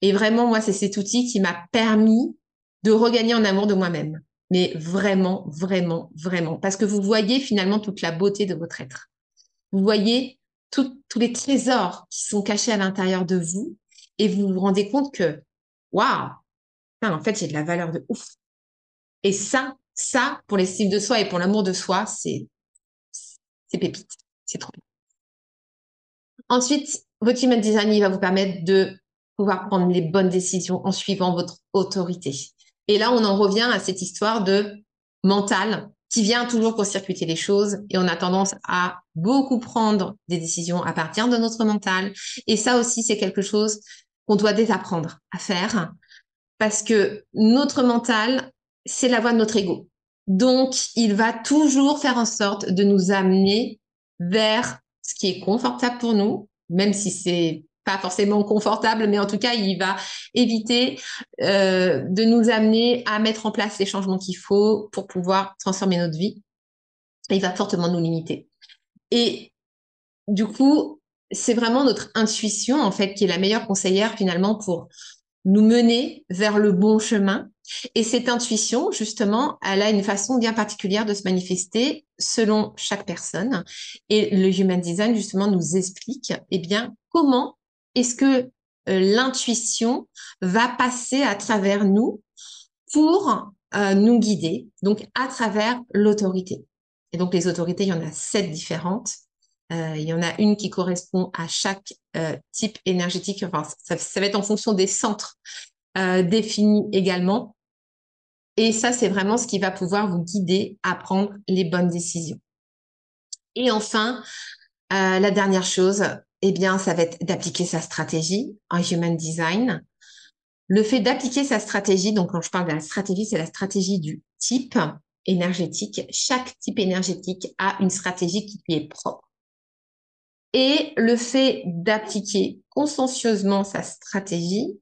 Et vraiment, moi, c'est cet outil qui m'a permis de regagner en amour de moi-même. Mais vraiment, vraiment, vraiment. Parce que vous voyez finalement toute la beauté de votre être. Vous voyez tous les trésors qui sont cachés à l'intérieur de vous et vous vous rendez compte que waouh, en fait, j'ai de la valeur de ouf. Et ça, ça, pour l'estime de soi et pour l'amour de soi, c'est, c'est pépite. C'est trop bien. Ensuite, votre human design, il va vous permettre de pouvoir prendre les bonnes décisions en suivant votre autorité. Et là, on en revient à cette histoire de mental qui vient toujours pour circuiter les choses et on a tendance à beaucoup prendre des décisions à partir de notre mental. Et ça aussi, c'est quelque chose qu'on doit désapprendre à faire parce que notre mental, c'est la voix de notre ego. Donc, il va toujours faire en sorte de nous amener vers ce qui est confortable pour nous, même si c'est pas forcément confortable, mais en tout cas, il va éviter euh, de nous amener à mettre en place les changements qu'il faut pour pouvoir transformer notre vie. Il va fortement nous limiter. Et du coup, c'est vraiment notre intuition, en fait, qui est la meilleure conseillère finalement pour nous mener vers le bon chemin. Et cette intuition, justement, elle a une façon bien particulière de se manifester selon chaque personne. Et le Human Design, justement, nous explique, eh bien, comment est-ce que euh, l'intuition va passer à travers nous pour euh, nous guider, donc à travers l'autorité. Et donc, les autorités, il y en a sept différentes. Euh, il y en a une qui correspond à chaque type énergétique. Enfin, ça, va être en fonction des centres définis également. Et ça, c'est vraiment ce qui va pouvoir vous guider à prendre les bonnes décisions. Et enfin, la dernière chose, eh bien, ça va être d'appliquer sa stratégie en Human Design. Le fait d'appliquer sa stratégie, donc quand je parle de la stratégie, c'est la stratégie du type énergétique. Chaque type énergétique a une stratégie qui lui est propre. Et le fait d'appliquer consciencieusement sa stratégie,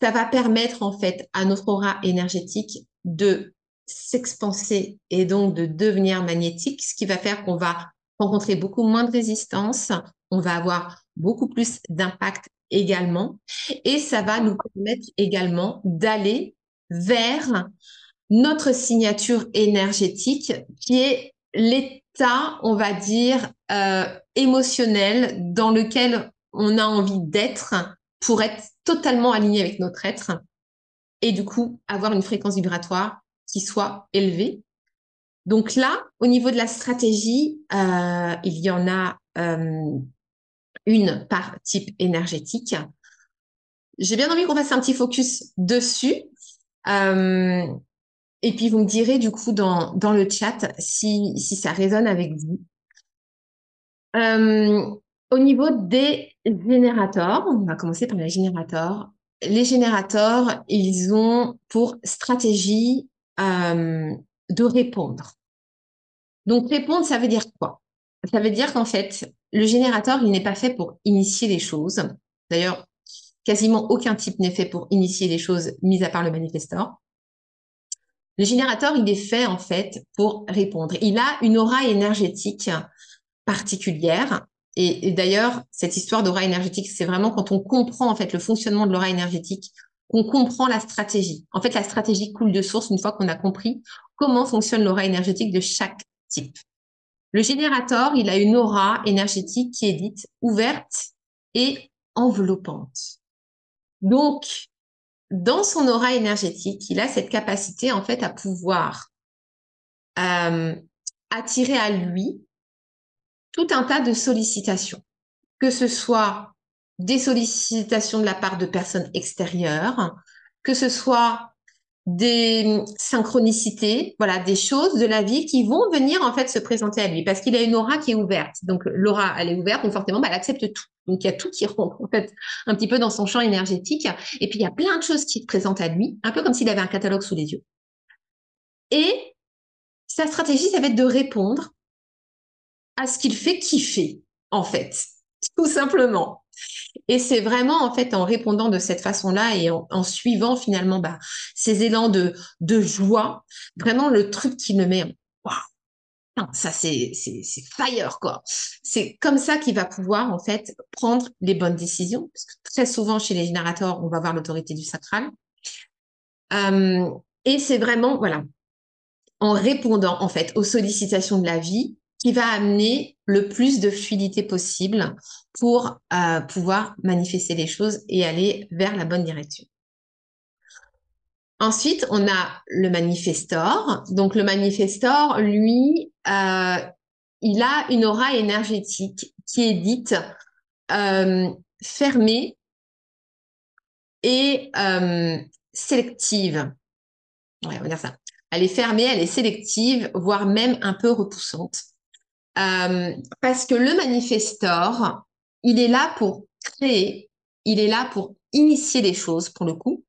ça va permettre en fait à notre aura énergétique de s'expanser et donc de devenir magnétique, ce qui va faire qu'on va rencontrer beaucoup moins de résistance, on va avoir beaucoup plus d'impact également, et ça va nous permettre également d'aller vers notre signature énergétique qui est l'état, on va dire, euh, émotionnel dans lequel on a envie d'être pour être totalement aligné avec notre être et du coup avoir une fréquence vibratoire qui soit élevée. Donc là, au niveau de la stratégie, euh, il y en a euh, une par type énergétique. J'ai bien envie qu'on fasse un petit focus dessus. Euh, et puis vous me direz du coup dans, le chat si, si ça résonne avec vous. au niveau des générateurs, on va commencer par les générateurs. Les générateurs, ils ont pour stratégie euh, de répondre. Donc répondre, ça veut dire quoi? Ça veut dire qu'en fait, le générateur, il n'est pas fait pour initier les choses. D'ailleurs, quasiment aucun type n'est fait pour initier les choses, mis à part le manifestor. Le générateur, il est fait en fait pour répondre. Il a une aura énergétique particulière. Et, d'ailleurs, cette histoire d'aura énergétique, c'est vraiment quand on comprend en fait le fonctionnement de l'aura énergétique, qu'on comprend la stratégie. En fait, la stratégie coule de source une fois qu'on a compris comment fonctionne l'aura énergétique de chaque type. Le générateur, il a une aura énergétique qui est dite ouverte et enveloppante. Donc, dans son aura énergétique, il a cette capacité en fait à pouvoir euh, attirer à lui tout un tas de sollicitations, que ce soit des sollicitations de la part de personnes extérieures, que ce soit des synchronicités, voilà, des choses de la vie qui vont venir en fait se présenter à lui parce qu'il a une aura qui est ouverte. Donc l'aura, elle est ouverte, donc forcément, bah, elle accepte tout. Donc il y a tout qui rentre en fait un petit peu dans son champ énergétique. Et puis il y a plein de choses qui se présentent à lui, un peu comme s'il avait un catalogue sous les yeux. Et sa stratégie, ça va être de répondre à ce qu'il fait kiffer, en fait, <laughs> tout simplement. Et c'est vraiment en fait en répondant de cette façon-là et en, suivant finalement bah, ces élans de, de joie, vraiment le truc qui me met waouh, ça c'est c'est fire quoi. C'est comme ça qu'il va pouvoir en fait prendre les bonnes décisions parce que très souvent chez les générateurs on va voir l'autorité du sacral. Euh, et c'est vraiment voilà en répondant en fait aux sollicitations de la vie qui va amener le plus de fluidité possible pour euh, pouvoir manifester les choses et aller vers la bonne direction. Ensuite, on a le manifestor. Donc le manifestor, lui, euh, il a une aura énergétique qui est dite euh, fermée et sélective. Ouais, on va dire ça. Elle est fermée, elle est sélective, voire même un peu repoussante. Euh, parce que le manifestor, il est là pour créer, il est là pour initier les choses pour le coup,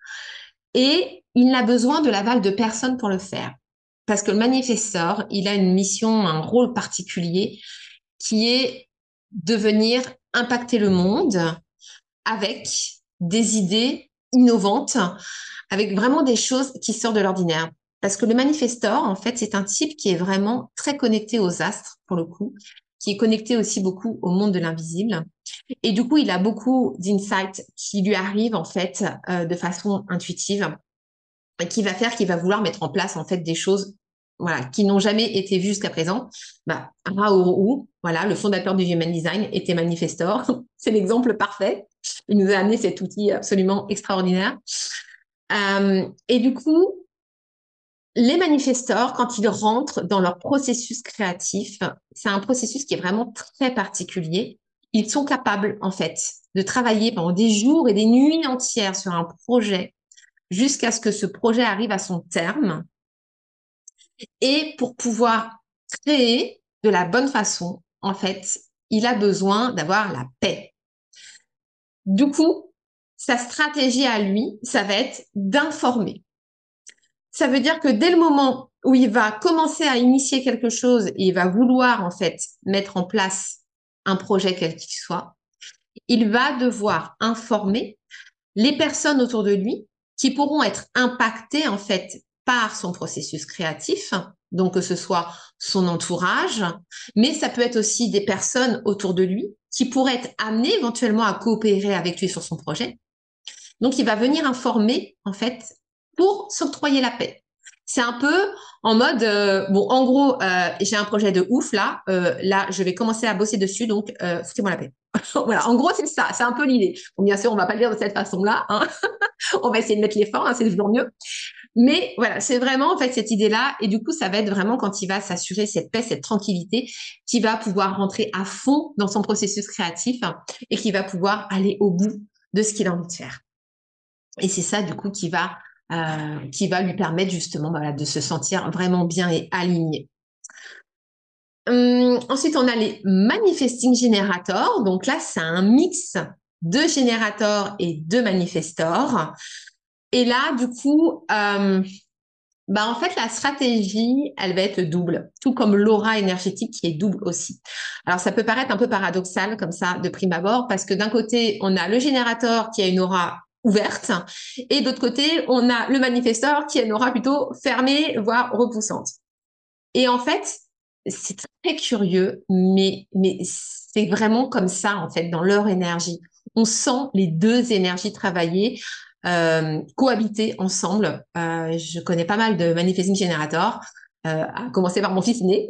et il n'a besoin de l'aval de personne pour le faire. Parce que le manifestor, il a une mission, un rôle particulier qui est de venir impacter le monde avec des idées innovantes, avec vraiment des choses qui sortent de l'ordinaire. Parce que le manifestor, en fait, c'est un type qui est vraiment très connecté aux astres, pour le coup, qui est connecté aussi beaucoup au monde de l'invisible. Et du coup, il a beaucoup d'insights qui lui arrivent, en fait, euh, de façon intuitive, qui va faire qu'il va vouloir mettre en place, en fait, des choses voilà, qui n'ont jamais été vues jusqu'à présent. Bah, Raoult, voilà, le fondateur du Human Design, était manifestor. <laughs> c'est l'exemple parfait. Il nous a amené cet outil absolument extraordinaire. Euh, et du coup, les manifestors, quand ils rentrent dans leur processus créatif, c'est un processus qui est vraiment très particulier. Ils sont capables, en fait, de travailler pendant des jours et des nuits entières sur un projet jusqu'à ce que ce projet arrive à son terme. Et pour pouvoir créer de la bonne façon, en fait, il a besoin d'avoir la paix. Du coup, sa stratégie à lui, ça va être d'informer ça veut dire que dès le moment où il va commencer à initier quelque chose et il va vouloir en fait mettre en place un projet quel qu'il soit, il va devoir informer les personnes autour de lui qui pourront être impactées en fait par son processus créatif, donc que ce soit son entourage, mais ça peut être aussi des personnes autour de lui qui pourraient être amenées éventuellement à coopérer avec lui sur son projet. Donc il va venir informer en fait pour s'octroyer la paix. C'est un peu en mode euh, bon en gros euh, j'ai un projet de ouf là euh, là je vais commencer à bosser dessus donc foutez-moi la paix. <laughs> voilà en gros c'est ça c'est un peu l'idée. Bon, bien sûr on va pas le dire de cette façon là hein. <laughs> on va essayer de mettre les forts hein, c'est toujours mieux. Mais voilà, c'est vraiment en fait cette idée-là, et du coup, ça va être vraiment quand il va s'assurer cette paix, cette tranquillité, qui va pouvoir rentrer à fond dans son processus créatif et qui va pouvoir aller au bout de ce qu'il a envie de faire. Et c'est ça, du coup, qui va euh, qui va lui permettre justement de se sentir vraiment bien et aligné. Hum, ensuite, on a les manifesting generators. Donc là, c'est un mix de générateurs et de manifestors. Et là, du coup, euh, bah en fait, la stratégie, elle va être double, tout comme l'aura énergétique qui est double aussi. Alors, ça peut paraître un peu paradoxal comme ça de prime abord, parce que d'un côté, on a le générateur qui a une aura ouverte, et d'autre côté, on a le manifesteur qui a une aura plutôt fermée, voire repoussante. Et en fait, c'est très curieux, mais, mais c'est vraiment comme ça, en fait, dans leur énergie. On sent les deux énergies travailler euh, cohabiter ensemble. Euh, je connais pas mal de manifesting generators, euh, à commencer par mon fils né.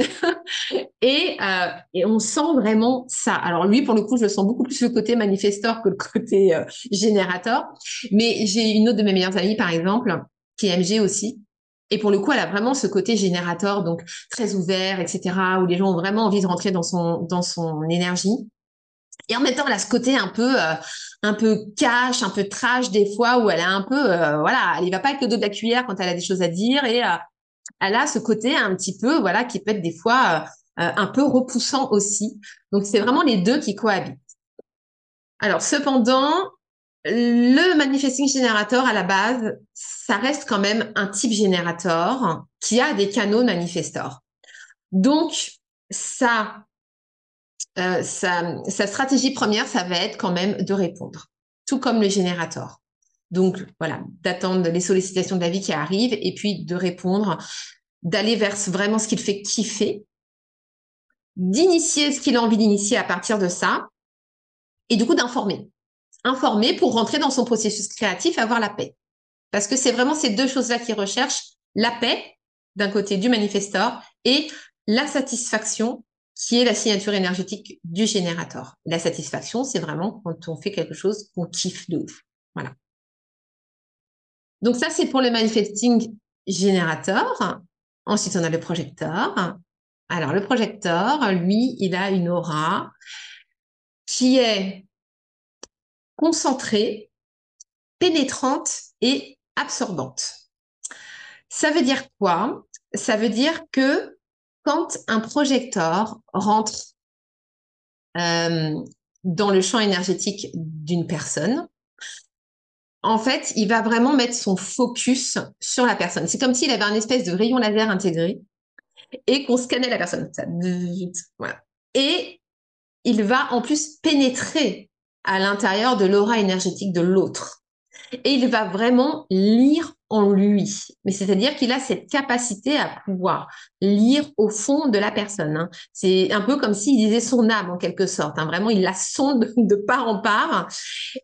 <laughs> et, euh, et on sent vraiment ça. Alors lui, pour le coup, je le sens beaucoup plus le côté manifesteur que le côté euh, générateur. Mais j'ai une autre de mes meilleures amies, par exemple, qui est MG aussi. Et pour le coup, elle a vraiment ce côté générateur, donc très ouvert, etc., où les gens ont vraiment envie de rentrer dans son dans son énergie. Et en même temps, elle a ce côté un peu, euh, un peu cash, un peu trash des fois, où elle a un peu, euh, voilà, elle y va pas avec le dos de la cuillère quand elle a des choses à dire, et elle a ce côté un petit peu, voilà, qui peut être des fois un peu repoussant aussi. Donc c'est vraiment les deux qui cohabitent. Alors cependant, le manifesting generator à la base, ça reste quand même un type générateur qui a des canaux manifestors. Donc ça euh, sa, stratégie première, ça va être quand même de répondre, tout comme le générateur. Donc voilà, d'attendre les sollicitations de la vie qui arrivent et puis de répondre, d'aller vers vraiment ce qu'il fait kiffer, d'initier ce qu'il a envie d'initier à partir de ça, et du coup d'informer. Informer pour rentrer dans son processus créatif, avoir la paix. Parce que c'est vraiment ces deux choses-là qu'il recherche, la paix d'un côté du manifesteur et la satisfaction qui est la signature énergétique du générateur. La satisfaction, c'est vraiment quand on fait quelque chose qu'on kiffe de ouf. Voilà. Donc ça, c'est pour le manifesting générateur. Ensuite, on a le projecteur. Alors, le projecteur, lui, il a une aura qui est concentrée, pénétrante et absorbante. Ça veut dire quoi? Ça veut dire que quand un projecteur rentre euh, dans le champ énergétique d'une personne, en fait, il va vraiment mettre son focus sur la personne. C'est comme s'il avait un espèce de rayon laser intégré et qu'on scannait la personne. Et il va en plus pénétrer à l'intérieur de l'aura énergétique de l'autre. Et il va vraiment lire en lui. Mais c'est-à-dire qu'il a cette capacité à pouvoir lire au fond de la personne. Hein. C'est un peu comme s'il disait son âme en quelque sorte. Hein. Vraiment, il la sonde <laughs> de part en part.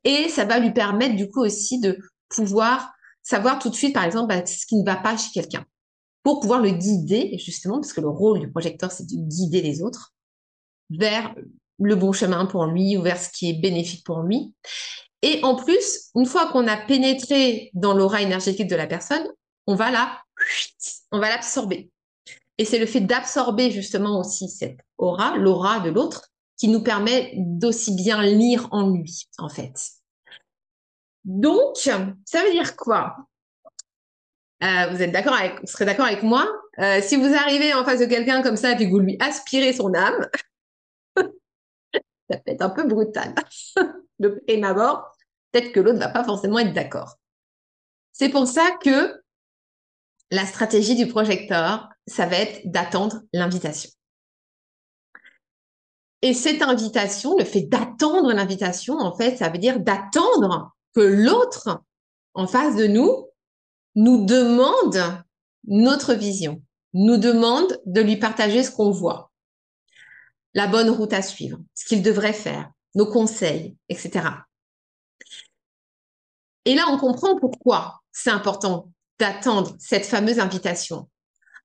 Et ça va lui permettre du coup aussi de pouvoir savoir tout de suite, par exemple, bah, ce qui ne va pas chez quelqu'un. Pour pouvoir le guider, justement, parce que le rôle du projecteur, c'est de guider les autres vers le bon chemin pour lui ou vers ce qui est bénéfique pour lui. Et en plus, une fois qu'on a pénétré dans l'aura énergétique de la personne, on va la, on va l'absorber. Et c'est le fait d'absorber justement aussi cette aura, l'aura de l'autre, qui nous permet d'aussi bien lire en lui, en fait. Donc, ça veut dire quoi? Euh, Vous êtes d'accord avec, vous serez d'accord avec moi? Euh, Si vous arrivez en face de quelqu'un comme ça et que vous lui aspirez son âme, peut être un peu brutal <laughs> de prime abord peut-être que l'autre ne va pas forcément être d'accord. C'est pour ça que la stratégie du projecteur, ça va être d'attendre l'invitation. Et cette invitation, le fait d'attendre l'invitation, en fait, ça veut dire d'attendre que l'autre en face de nous nous demande notre vision, nous demande de lui partager ce qu'on voit, la bonne route à suivre, ce qu'il devrait faire, nos conseils, etc. Et là, on comprend pourquoi c'est important d'attendre cette fameuse invitation.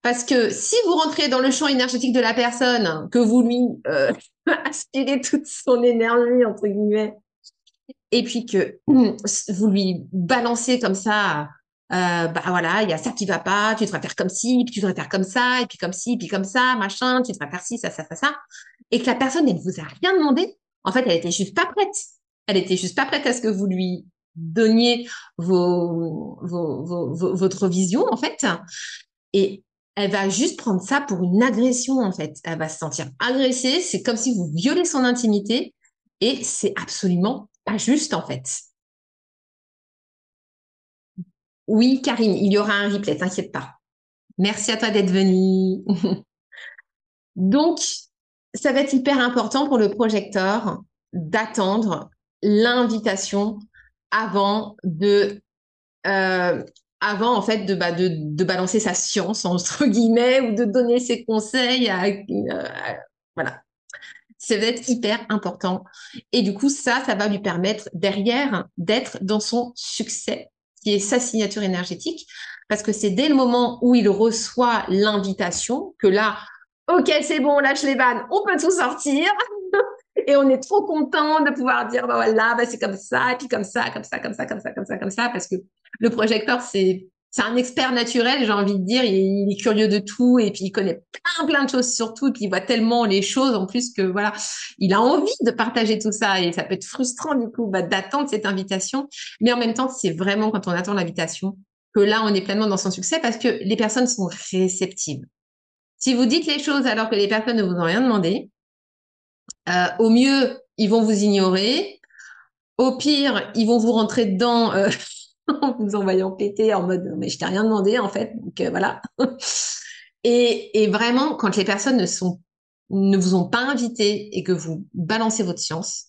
Parce que si vous rentrez dans le champ énergétique de la personne, que vous lui euh, <laughs> aspirez toute son énergie, entre guillemets, et puis que <clears throat> vous lui balancez comme ça, euh, bah voilà, il y a ça qui va pas, tu devrais faire comme ci, puis tu devrais faire comme ça, et puis comme ci, puis comme ça, machin, tu devrais faire ci, ça, ça, ça, ça, et que la personne, elle ne vous a rien demandé, en fait, elle était juste pas prête. Elle était juste pas prête à ce que vous lui donniez votre vision, en fait. Et elle va juste prendre ça pour une agression, en fait. Elle va se sentir agressée. C'est comme si vous violez son intimité. Et c'est absolument pas juste, en fait. Oui, Karine, il y aura un replay, t'inquiète pas. Merci à toi d'être venue. <laughs> Donc, ça va être hyper important pour le projecteur d'attendre l'invitation avant de euh, avant en fait bah, de, balancer sa science entre guillemets ou de donner ses conseils euh, voilà. Ça va être hyper important. Et du coup ça ça va lui permettre derrière d'être dans son succès qui est sa signature énergétique parce que c'est dès le moment où il reçoit l'invitation que là ok c'est bon lâche les vannes on peut tout sortir <laughs> et on est trop content de pouvoir dire, bah voilà, bah c'est comme ça, et puis comme ça, comme ça, comme ça, comme ça, comme ça, comme ça, parce que le projecteur, c'est c'est un expert naturel, j'ai envie de dire. Il, est curieux de tout et puis il connaît plein, plein de choses sur tout. Et puis il voit tellement les choses en plus que voilà, il a envie de partager tout ça et ça peut être frustrant du coup bah, d'attendre cette invitation. Mais en même temps, c'est vraiment quand on attend l'invitation que là, on est pleinement dans son succès parce que les personnes sont réceptives. Si vous dites les choses alors que les personnes ne vous ont rien demandé, euh, au mieux, ils vont vous ignorer. Au pire, ils vont vous rentrer dedans euh, <laughs> en vous envoyant péter en mode mais je t'ai rien demandé en fait. Donc euh, voilà. <laughs> et, et, vraiment, quand les personnes ne sont ne vous ont pas invité et que vous balancez votre science,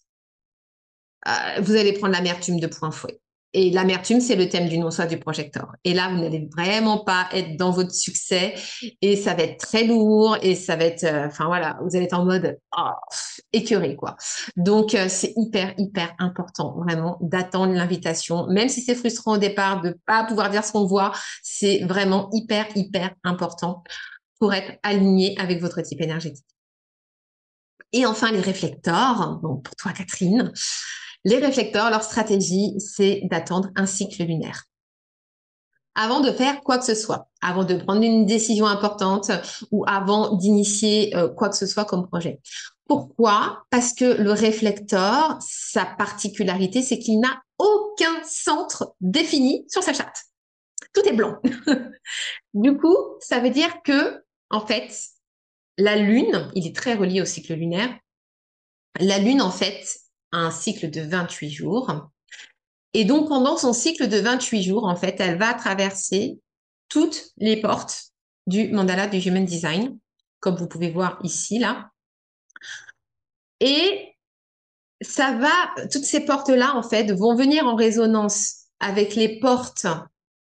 vous allez prendre l'amertume de point fouet. Et l'amertume, c'est le thème du non-soi du projecteur. Et là, vous n'allez vraiment pas être dans votre succès et ça va être très lourd et ça va être, euh, enfin voilà, vous allez être en mode oh, écœuré quoi. Donc euh, c'est hyper hyper important vraiment d'attendre l'invitation, même si c'est frustrant au départ de pas pouvoir dire ce qu'on voit, c'est vraiment hyper hyper important pour être aligné avec votre type énergétique. Et enfin les réflecteurs, donc pour toi Catherine. Les réflecteurs, leur stratégie, c'est d'attendre un cycle lunaire. Avant de faire quoi que ce soit, avant de prendre une décision importante ou avant d'initier euh, quoi que ce soit comme projet. Pourquoi? Parce que le réflecteur, sa particularité, c'est qu'il n'a aucun centre défini sur sa charte. Tout est blanc. <laughs> du coup, ça veut dire que, en fait, la Lune, il est très relié au cycle lunaire. La Lune, en fait, un cycle de 28 jours. Et donc, pendant son cycle de 28 jours, en fait, elle va traverser toutes les portes du mandala du Human Design, comme vous pouvez voir ici, là. Et ça va, toutes ces portes-là, en fait, vont venir en résonance avec les portes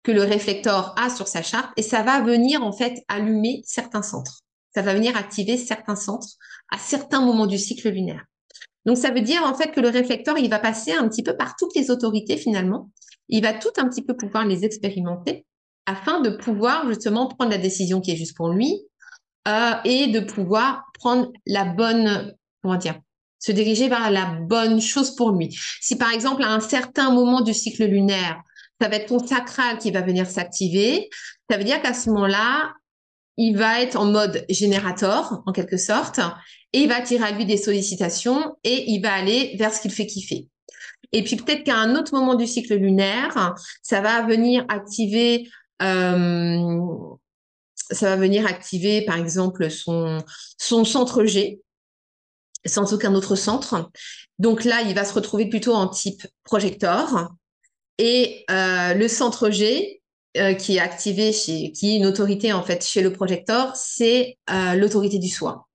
que le réflecteur a sur sa charte et ça va venir, en fait, allumer certains centres. Ça va venir activer certains centres à certains moments du cycle lunaire. Donc, ça veut dire en fait que le réflecteur, il va passer un petit peu par toutes les autorités finalement. Il va tout un petit peu pouvoir les expérimenter afin de pouvoir justement prendre la décision qui est juste pour lui euh, et de pouvoir prendre la bonne, comment dire, se diriger vers la bonne chose pour lui. Si par exemple à un certain moment du cycle lunaire, ça va être ton sacral qui va venir s'activer, ça veut dire qu'à ce moment-là, il va être en mode générateur, en quelque sorte, et il va attirer à lui des sollicitations et il va aller vers ce qu'il fait kiffer. Et puis peut-être qu'à un autre moment du cycle lunaire, ça va venir activer, euh, ça va venir activer par exemple son son centre G, sans aucun autre centre. Donc là, il va se retrouver plutôt en type projecteur. Et euh, le centre G, euh, qui est activé chez, qui est une autorité en fait chez le projecteur, c'est euh, l'autorité du soi.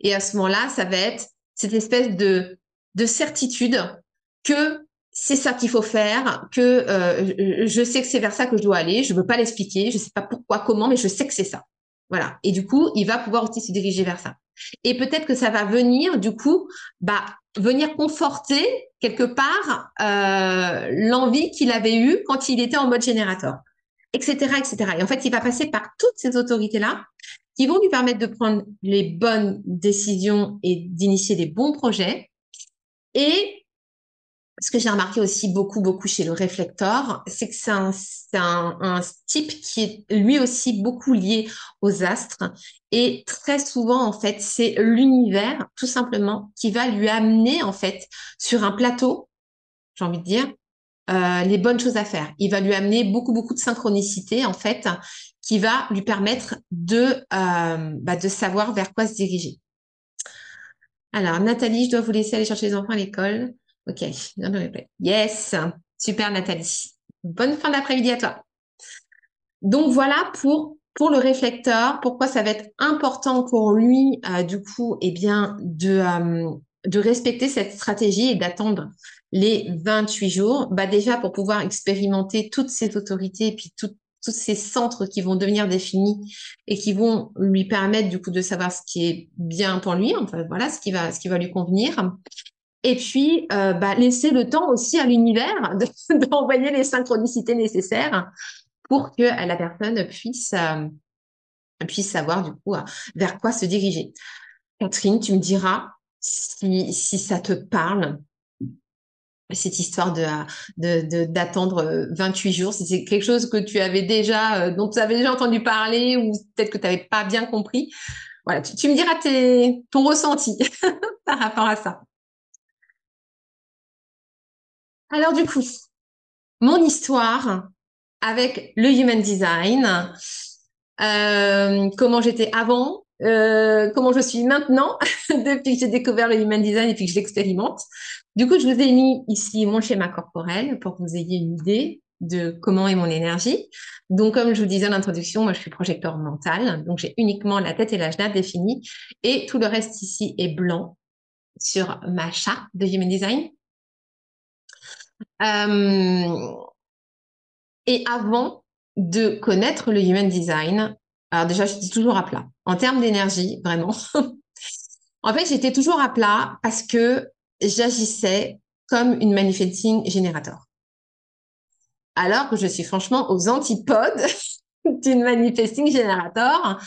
Et à ce moment-là, ça va être cette espèce de, de certitude que c'est ça qu'il faut faire, que euh, je sais que c'est vers ça que je dois aller, je ne veux pas l'expliquer, je ne sais pas pourquoi, comment, mais je sais que c'est ça. Voilà. Et du coup, il va pouvoir aussi se diriger vers ça. Et peut-être que ça va venir, du coup, bah, venir conforter quelque part l'envie qu'il avait eue quand il était en mode générateur, etc., etc. Et en fait, il va passer par toutes ces autorités-là qui vont lui permettre de prendre les bonnes décisions et d'initier des bons projets. Et ce que j'ai remarqué aussi beaucoup, beaucoup chez le réflecteur, c'est que c'est un, un, type qui est lui aussi beaucoup lié aux astres. Et très souvent, en fait, c'est l'univers, tout simplement, qui va lui amener, en fait, sur un plateau, j'ai envie de dire, euh, les bonnes choses à faire. Il va lui amener beaucoup, beaucoup de synchronicité, en fait, qui va lui permettre de, euh, bah, de savoir vers quoi se diriger. Alors, Nathalie, je dois vous laisser aller chercher les enfants à l'école. Ok, Yes, super Nathalie. Bonne fin d'après-midi à toi. Donc voilà pour pour le réflecteur, pourquoi ça va être important pour lui, euh, du coup, eh bien, de, de respecter cette stratégie et d'attendre les 28 jours. Bah déjà pour pouvoir expérimenter toutes ces autorités et puis tous ces centres qui vont devenir définis et qui vont lui permettre du coup de savoir ce qui est bien pour lui, enfin voilà, ce qui va, ce qui va lui convenir. Et puis, euh, bah, laisser le temps aussi à l'univers <laughs> d'envoyer les synchronicités nécessaires pour que la personne puisse, euh, puisse savoir du coup vers quoi se diriger. Catherine, tu me diras si, si ça te parle, cette histoire de d'attendre 28 jours, si c'est quelque chose que tu avais déjà, euh, dont tu avais déjà entendu parler ou peut-être que tu n'avais pas bien compris. Voilà, tu, me diras ton ressenti <laughs> par rapport à ça. Alors du coup, mon histoire avec le human design, euh, comment j'étais avant, euh, comment je suis maintenant <laughs> depuis que j'ai découvert le human design et puis que je l'expérimente. Du coup, je vous ai mis ici mon schéma corporel pour que vous ayez une idée de comment est mon énergie. Donc, comme je vous disais en introduction, moi, je suis projecteur mental. Donc, j'ai uniquement la tête et la genève définis et tout le reste ici est blanc sur ma charte de human design. Euh, et avant de connaître le human design, alors déjà, j'étais toujours à plat. En termes d'énergie, vraiment. <laughs> en fait, j'étais toujours à plat parce que j'agissais comme une manifesting générateur. Alors que je suis franchement aux antipodes <laughs> d'une manifesting générateur.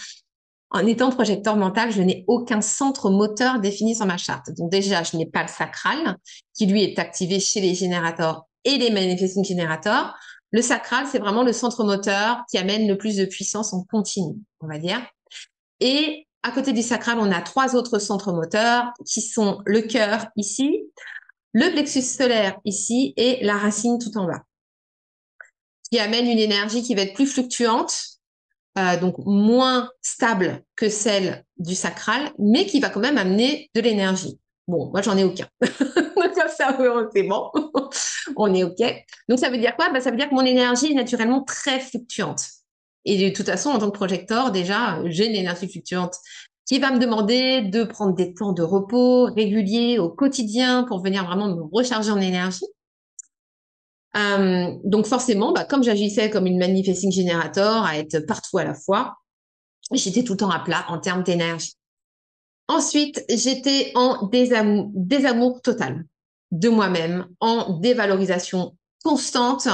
En étant projecteur mental, je n'ai aucun centre moteur défini sur ma charte. Donc déjà, je n'ai pas le sacral, qui lui est activé chez les générateurs et les manifesting générateurs. Le sacral, c'est vraiment le centre moteur qui amène le plus de puissance en continu, on va dire. Et à côté du sacral, on a trois autres centres moteurs qui sont le cœur ici, le plexus solaire ici et la racine tout en bas, qui amène une énergie qui va être plus fluctuante, euh, donc moins stable que celle du sacral, mais qui va quand même amener de l'énergie. Bon, moi, j'en ai aucun. <laughs> Donc, ça, c'est bon. <laughs> On est OK. Donc, ça veut dire quoi? Bah, Ça veut dire que mon énergie est naturellement très fluctuante. Et de toute façon, en tant que projecteur, déjà, j'ai une énergie fluctuante qui va me demander de prendre des temps de repos réguliers au quotidien pour venir vraiment me recharger en énergie. Euh, donc forcément, bah, comme j'agissais comme une manifesting générateur à être partout à la fois, j'étais tout le temps à plat en termes d'énergie. Ensuite, j'étais en désamour, total de moi-même, en dévalorisation constante.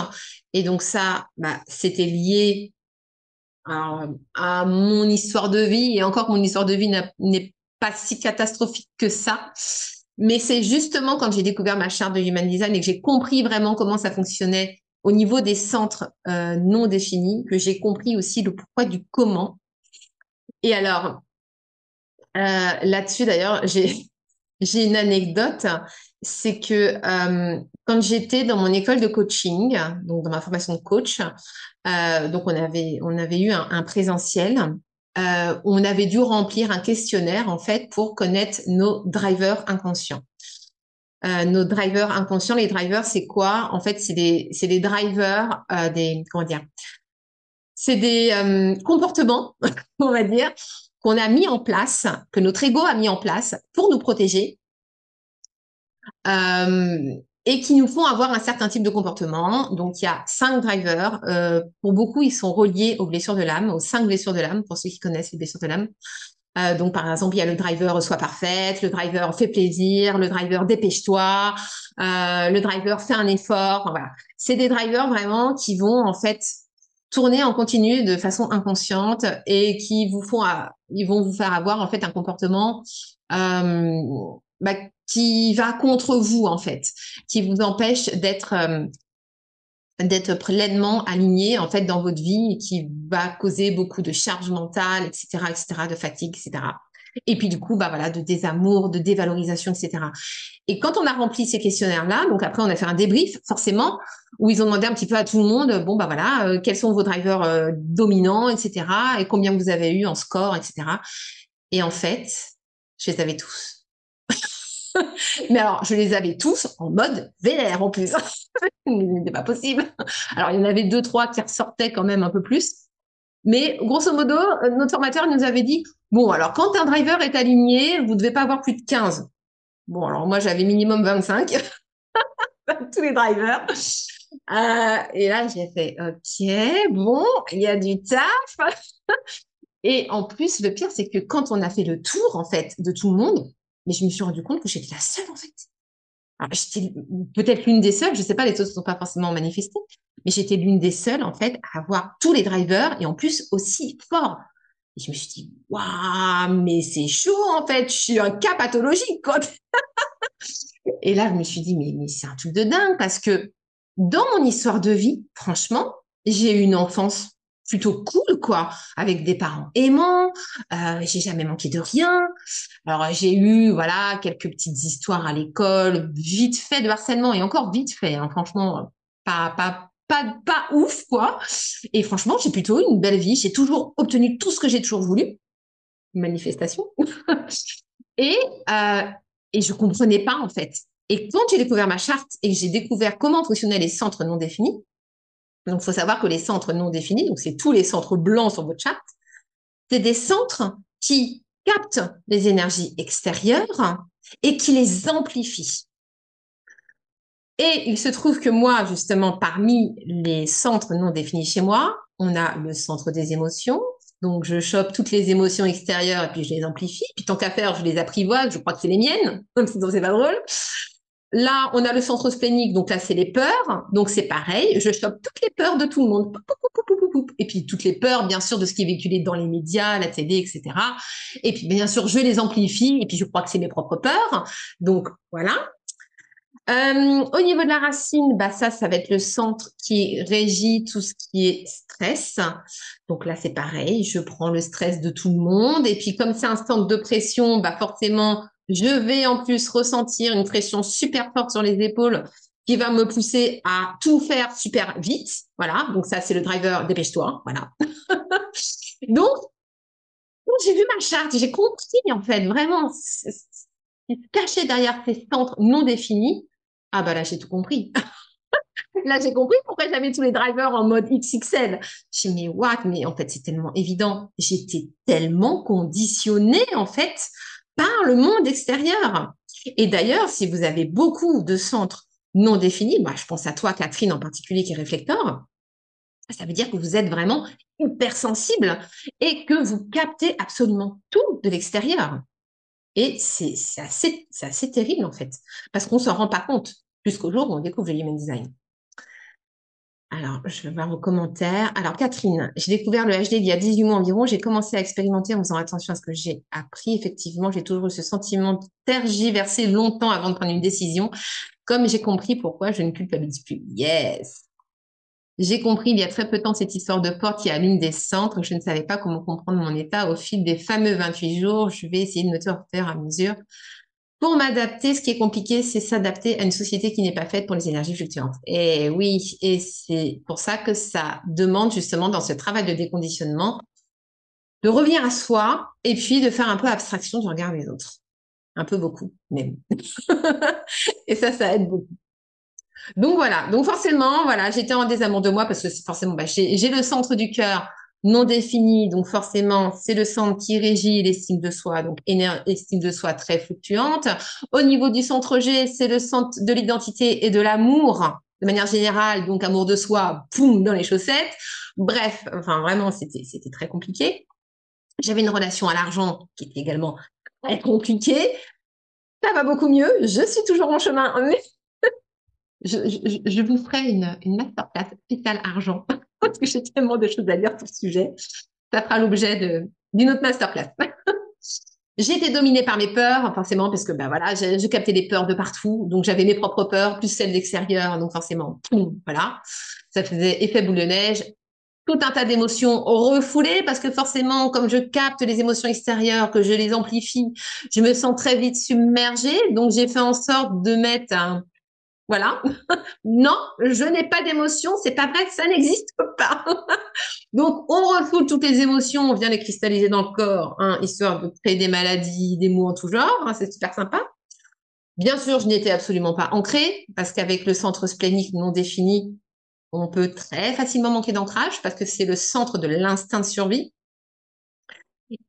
Et donc ça, bah, c'était lié à, mon histoire de vie. Et encore, mon histoire de vie n'est pas si catastrophique que ça. Mais c'est justement quand j'ai découvert ma charte de Human Design et que j'ai compris vraiment comment ça fonctionnait au niveau des centres euh, non définis, que j'ai compris aussi le pourquoi du comment. Et alors, là-dessus, d'ailleurs, <laughs> j'ai une anecdote, c'est que euh, quand j'étais dans mon école de coaching, donc dans ma formation de coach, euh, donc on avait eu un, présentiel. Euh, on avait dû remplir un questionnaire en fait pour connaître nos drivers inconscients. nos drivers inconscients, les drivers, c'est quoi? En fait, c'est des c'est des drivers des comment dire? C'est des comportements, <laughs> on va dire, qu'on a mis en place, que notre ego a mis en place pour nous protéger et qui nous font avoir un certain type de comportement. Donc, il y a cinq drivers. Euh, pour beaucoup, ils sont reliés aux blessures de l'âme, aux cinq blessures de l'âme, pour ceux qui connaissent les blessures de l'âme. Euh, donc, par exemple, il y a le driver sois parfaite, le driver fait plaisir, le driver dépêche-toi, euh, le driver fait un effort. voilà, c'est des drivers vraiment qui vont en fait tourner en continu de façon inconsciente et qui vous font, ils vont vous faire avoir en fait un comportement euh, bah, qui va contre vous en fait, qui vous empêche d'être euh, d'être pleinement aligné en fait dans votre vie et qui va causer beaucoup de charge mentale, etc., etc., de fatigue, etc. Et puis du coup, bah voilà, de désamour, de dévalorisation, etc. Et quand on a rempli ces questionnaires-là, donc après on a fait un débrief forcément où ils ont demandé un petit peu à tout le monde, bon bah voilà, euh, quels sont vos drivers euh, dominants, etc. Et combien vous avez eu en score, etc. Et en fait, je les avais tous. <laughs> Mais alors, je les avais tous en mode vénère en plus. <laughs> C'était pas possible. Alors, il y en avait deux, trois qui ressortaient quand même un peu plus. Mais grosso modo, euh, notre formateur nous avait dit, bon, alors quand un driver est aligné, vous ne devez pas avoir plus de 15. Bon, alors moi, j'avais minimum 25. <laughs> Tous les drivers. Euh, et là, j'ai fait, OK, bon, il y a du taf. <laughs> et en plus, le pire, c'est que quand on a fait le tour, en fait, de tout le monde, mais je me suis rendu compte que j'étais la seule en fait. J'étais peut-être l'une des seules, je sais pas, les autres ne sont pas forcément manifestés, mais j'étais l'une des seules en fait à avoir tous les drivers et en plus aussi fort. Et je me suis dit, waouh, mais c'est chaud en fait, je suis un cas pathologique quoi. <laughs> et là, je me suis dit, mais, mais c'est un truc de dingue parce que dans mon histoire de vie, franchement, j'ai eu une enfance plutôt cool, quoi, avec des parents aimants. Euh, j'ai jamais manqué de rien. Alors j'ai eu, voilà, quelques petites histoires à l'école, vite fait de harcèlement et encore vite fait. Hein, franchement, pas pas pas pas ouf, quoi. Et franchement, j'ai plutôt une belle vie. J'ai toujours obtenu tout ce que j'ai toujours voulu. Manifestation. <laughs> et euh, et je comprenais pas en fait. Et quand j'ai découvert ma charte et que j'ai découvert comment fonctionnaient les centres non définis, donc, il faut savoir que les centres non définis, donc c'est tous les centres blancs sur votre charte, c'est des centres qui captent les énergies extérieures et qui les amplifient. Et il se trouve que moi, justement, parmi les centres non définis chez moi, on a le centre des émotions. Donc, je chope toutes les émotions extérieures et puis je les amplifie. Puis, tant qu'à faire, je les apprivoise. Je crois que c'est les miennes. <laughs> Sinon, c'est pas drôle. Là, on a le centre splénique, donc là, c'est les peurs. Donc, c'est pareil, je chope toutes les peurs de tout le monde. Et puis, toutes les peurs, bien sûr, de ce qui est véhiculé dans les médias, la télé, etc. Et puis, bien sûr, je les amplifie. Et puis, je crois que c'est mes propres peurs. Donc, voilà. Euh, au niveau de la racine, bah ça, ça va être le centre qui régit tout ce qui est stress. Donc là, c'est pareil, je prends le stress de tout le monde. Et puis, comme c'est un centre de pression, bah forcément, je vais en plus ressentir une pression super forte sur les épaules qui va me pousser à tout faire super vite. Voilà. Donc ça, c'est le driver dépêche-toi. Voilà. <laughs> donc, j'ai vu ma charte, j'ai compris en fait vraiment ce se cachait derrière ces centres non définis. Ah bah là, j'ai tout compris. <laughs> là, j'ai compris pourquoi j'avais tous les drivers en mode XXL. J'ai mais what? Mais en fait, c'est tellement évident. J'étais tellement conditionnée en fait par le monde extérieur. Et d'ailleurs, si vous avez beaucoup de centres non définis, moi, je pense à toi, Catherine, en particulier, qui est réflecteur, ça veut dire que vous êtes vraiment hypersensible et que vous captez absolument tout de l'extérieur. Et c'est assez, assez terrible, en fait, parce qu'on ne s'en rend pas compte jusqu'au jour où on découvre le Human Design. Alors, je vais voir vos commentaires. Alors, Catherine, j'ai découvert le HD il y a 18 mois environ. J'ai commencé à expérimenter en faisant attention à ce que j'ai appris. Effectivement, j'ai toujours eu ce sentiment de tergiverser longtemps avant de prendre une décision. Comme j'ai compris pourquoi je ne culpabilise plus. Yes! J'ai compris il y a très peu de temps cette histoire de porte qui l'une des centres. Je ne savais pas comment comprendre mon état au fil des fameux 28 jours. Je vais essayer de me faire à mesure. Pour m'adapter, ce qui est compliqué, c'est s'adapter à une société qui n'est pas faite pour les énergies fluctuantes. Et oui, et c'est pour ça que ça demande justement dans ce travail de déconditionnement de revenir à soi et puis de faire un peu abstraction du regard des autres. Un peu beaucoup, même. <laughs> et ça, ça aide beaucoup. Donc voilà. Donc forcément, voilà, j'étais en désamour de moi parce que forcément, bah, j'ai le centre du cœur non défini, donc forcément, c'est le centre qui régit l'estime de soi, donc estime de soi très fluctuante. Au niveau du centre G, c'est le centre de l'identité et de l'amour, de manière générale, donc amour de soi, poum, dans les chaussettes. Bref, enfin vraiment, c'était c'était très compliqué. J'avais une relation à l'argent qui était également très compliquée. Ça va beaucoup mieux. Je suis toujours en chemin, mais <laughs> je, vous ferai une, une masterclass spéciale argent <laughs> parce que j'ai tellement de choses à dire sur ce sujet. Ça fera l'objet d'une autre masterclass. <laughs> j'ai été dominée par mes peurs, forcément, parce que ben voilà, j'ai capté les peurs de partout. Donc j'avais mes propres peurs, plus celles d'extérieur. Donc forcément, voilà. Ça faisait effet boule de neige. Tout un tas d'émotions refoulées parce que forcément, comme je capte les émotions extérieures, que je les amplifie, je me sens très vite submergée. Donc j'ai fait en sorte de mettre un, voilà. <laughs> non, je n'ai pas d'émotion, c'est pas vrai, ça n'existe pas. <laughs> Donc, on refoule toutes les émotions, on vient les cristalliser dans le corps, hein, histoire de créer des maladies, des mots en tout genre, hein, c'est super sympa. Bien sûr, je n'étais absolument pas ancrée, parce qu'avec le centre splénique non défini, on peut très facilement manquer d'ancrage, parce que c'est le centre de l'instinct de survie.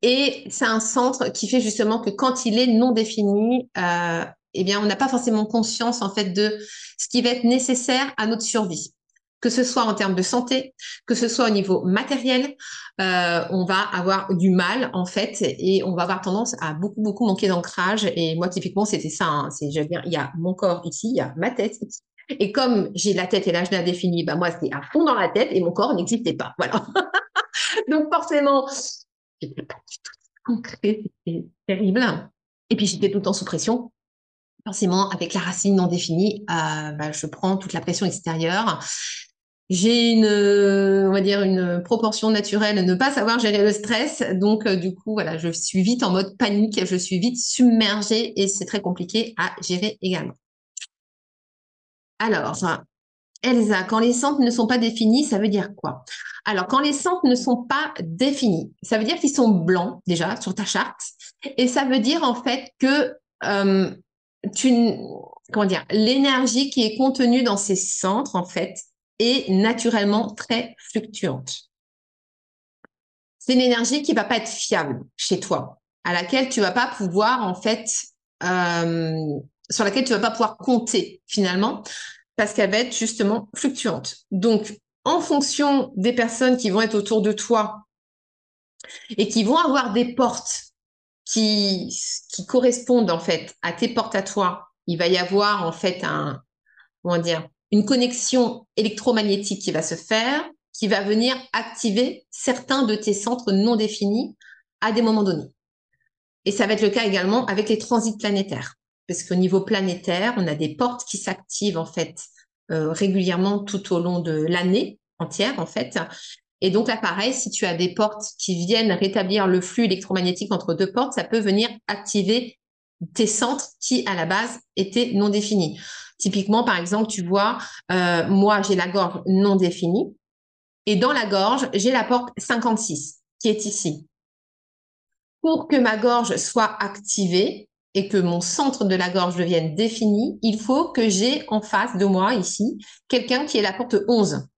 Et c'est un centre qui fait justement que quand il est non défini, euh, eh bien, on n'a pas forcément conscience en fait de ce qui va être nécessaire à notre survie. Que ce soit en termes de santé, que ce soit au niveau matériel, euh, on va avoir du mal en fait et on va avoir tendance à beaucoup beaucoup manquer d'ancrage. Et moi typiquement c'était ça. Hein. c'est, je il y a mon corps ici, il y a ma tête ici. Et comme j'ai la tête et l'âge défini, bah moi c'était à fond dans la tête et mon corps n'existait pas. Voilà. <laughs> Donc forcément, j'étais pas du tout ancrée, c'était terrible. Et puis j'étais tout le temps sous pression forcément, avec la racine non définie, euh, bah, je prends toute la pression extérieure. J'ai une, on va dire, une proportion naturelle de ne pas savoir gérer le stress. Donc, euh, du coup, voilà, je suis vite en mode panique, je suis vite submergée et c'est très compliqué à gérer également. Alors, Elsa, quand les centres ne sont pas définis, ça veut dire quoi? Alors, quand les centres ne sont pas définis, ça veut dire qu'ils sont blancs déjà sur ta charte, et ça veut dire en fait que euh, comment dire, l'énergie qui est contenue dans ces centres, en fait, est naturellement très fluctuante. C'est une énergie qui va pas être fiable chez toi, à laquelle tu vas pas pouvoir, en fait, euh, sur laquelle tu vas pas pouvoir compter finalement, parce qu'elle va être justement fluctuante. Donc, en fonction des personnes qui vont être autour de toi et qui vont avoir des portes qui, correspondent en fait à tes portes à toi, il va y avoir en fait un, comment dire, une connexion électromagnétique qui va se faire, qui va venir activer certains de tes centres non définis à des moments donnés. Et ça va être le cas également avec les transits planétaires, parce qu'au niveau planétaire, on a des portes qui s'activent en fait euh, régulièrement tout au long de l'année entière en fait, et donc là, pareil, si tu as des portes qui viennent rétablir le flux électromagnétique entre deux portes, ça peut venir activer tes centres qui, à la base, étaient non définis. Typiquement, par exemple, tu vois, euh, moi, j'ai la gorge non définie. Et dans la gorge, j'ai la porte 56 qui est ici. Pour que ma gorge soit activée et que mon centre de la gorge devienne défini, il faut que j'ai en face de moi ici quelqu'un qui est la porte 11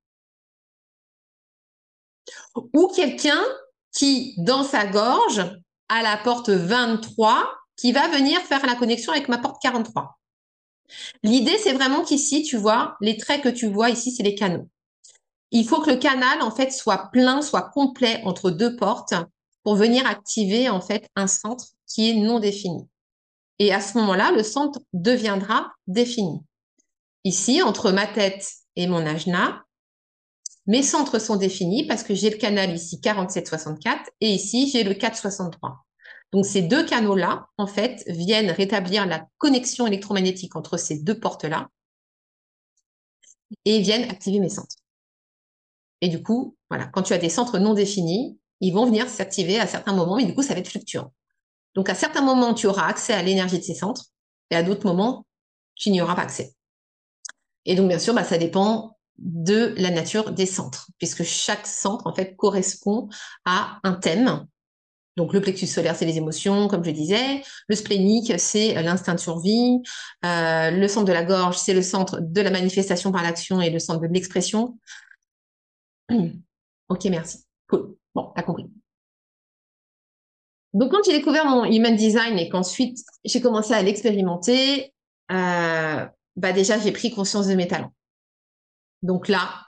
ou quelqu'un qui, dans sa gorge, a la porte 23, qui va venir faire la connexion avec ma porte 43. L'idée, c'est vraiment qu'ici, tu vois, les traits que tu vois ici, c'est les canaux. Il faut que le canal, en fait, soit plein, soit complet entre deux portes pour venir activer, en fait, un centre qui est non défini. Et à ce moment-là, le centre deviendra défini. Ici, entre ma tête et mon ajna, mes centres sont définis parce que j'ai le canal ici 47-64 et ici j'ai le 463. Donc ces deux canaux-là, en fait, viennent rétablir la connexion électromagnétique entre ces deux portes-là et viennent activer mes centres. Et du coup, voilà, quand tu as des centres non définis, ils vont venir s'activer à certains moments, mais du coup, ça va être fluctuant. Donc à certains moments, tu auras accès à l'énergie de ces centres et à d'autres moments, tu n'y auras pas accès. Et donc, bien sûr, bah, ça dépend de la nature des centres, puisque chaque centre, en fait, correspond à un thème. Donc, le plexus solaire, c'est les émotions, comme je disais. Le splénique, c'est l'instinct de survie. Euh, le centre de la gorge, c'est le centre de la manifestation par l'action et le centre de l'expression. <clears throat> ok, merci. Cool. Bon, t'as compris. Donc, quand j'ai découvert mon human design et qu'ensuite j'ai commencé à l'expérimenter, euh, bah déjà j'ai pris conscience de mes talents. Donc là,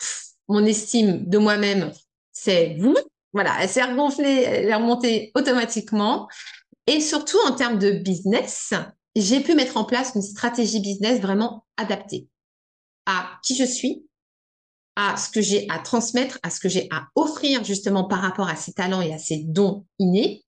mon estime de moi-même, c'est vous. Voilà, elle s'est remontée automatiquement. Et surtout en termes de business, j'ai pu mettre en place une stratégie business vraiment adaptée à qui je suis, à ce que j'ai à transmettre, à ce que j'ai à offrir justement par rapport à ces talents et à ces dons innés,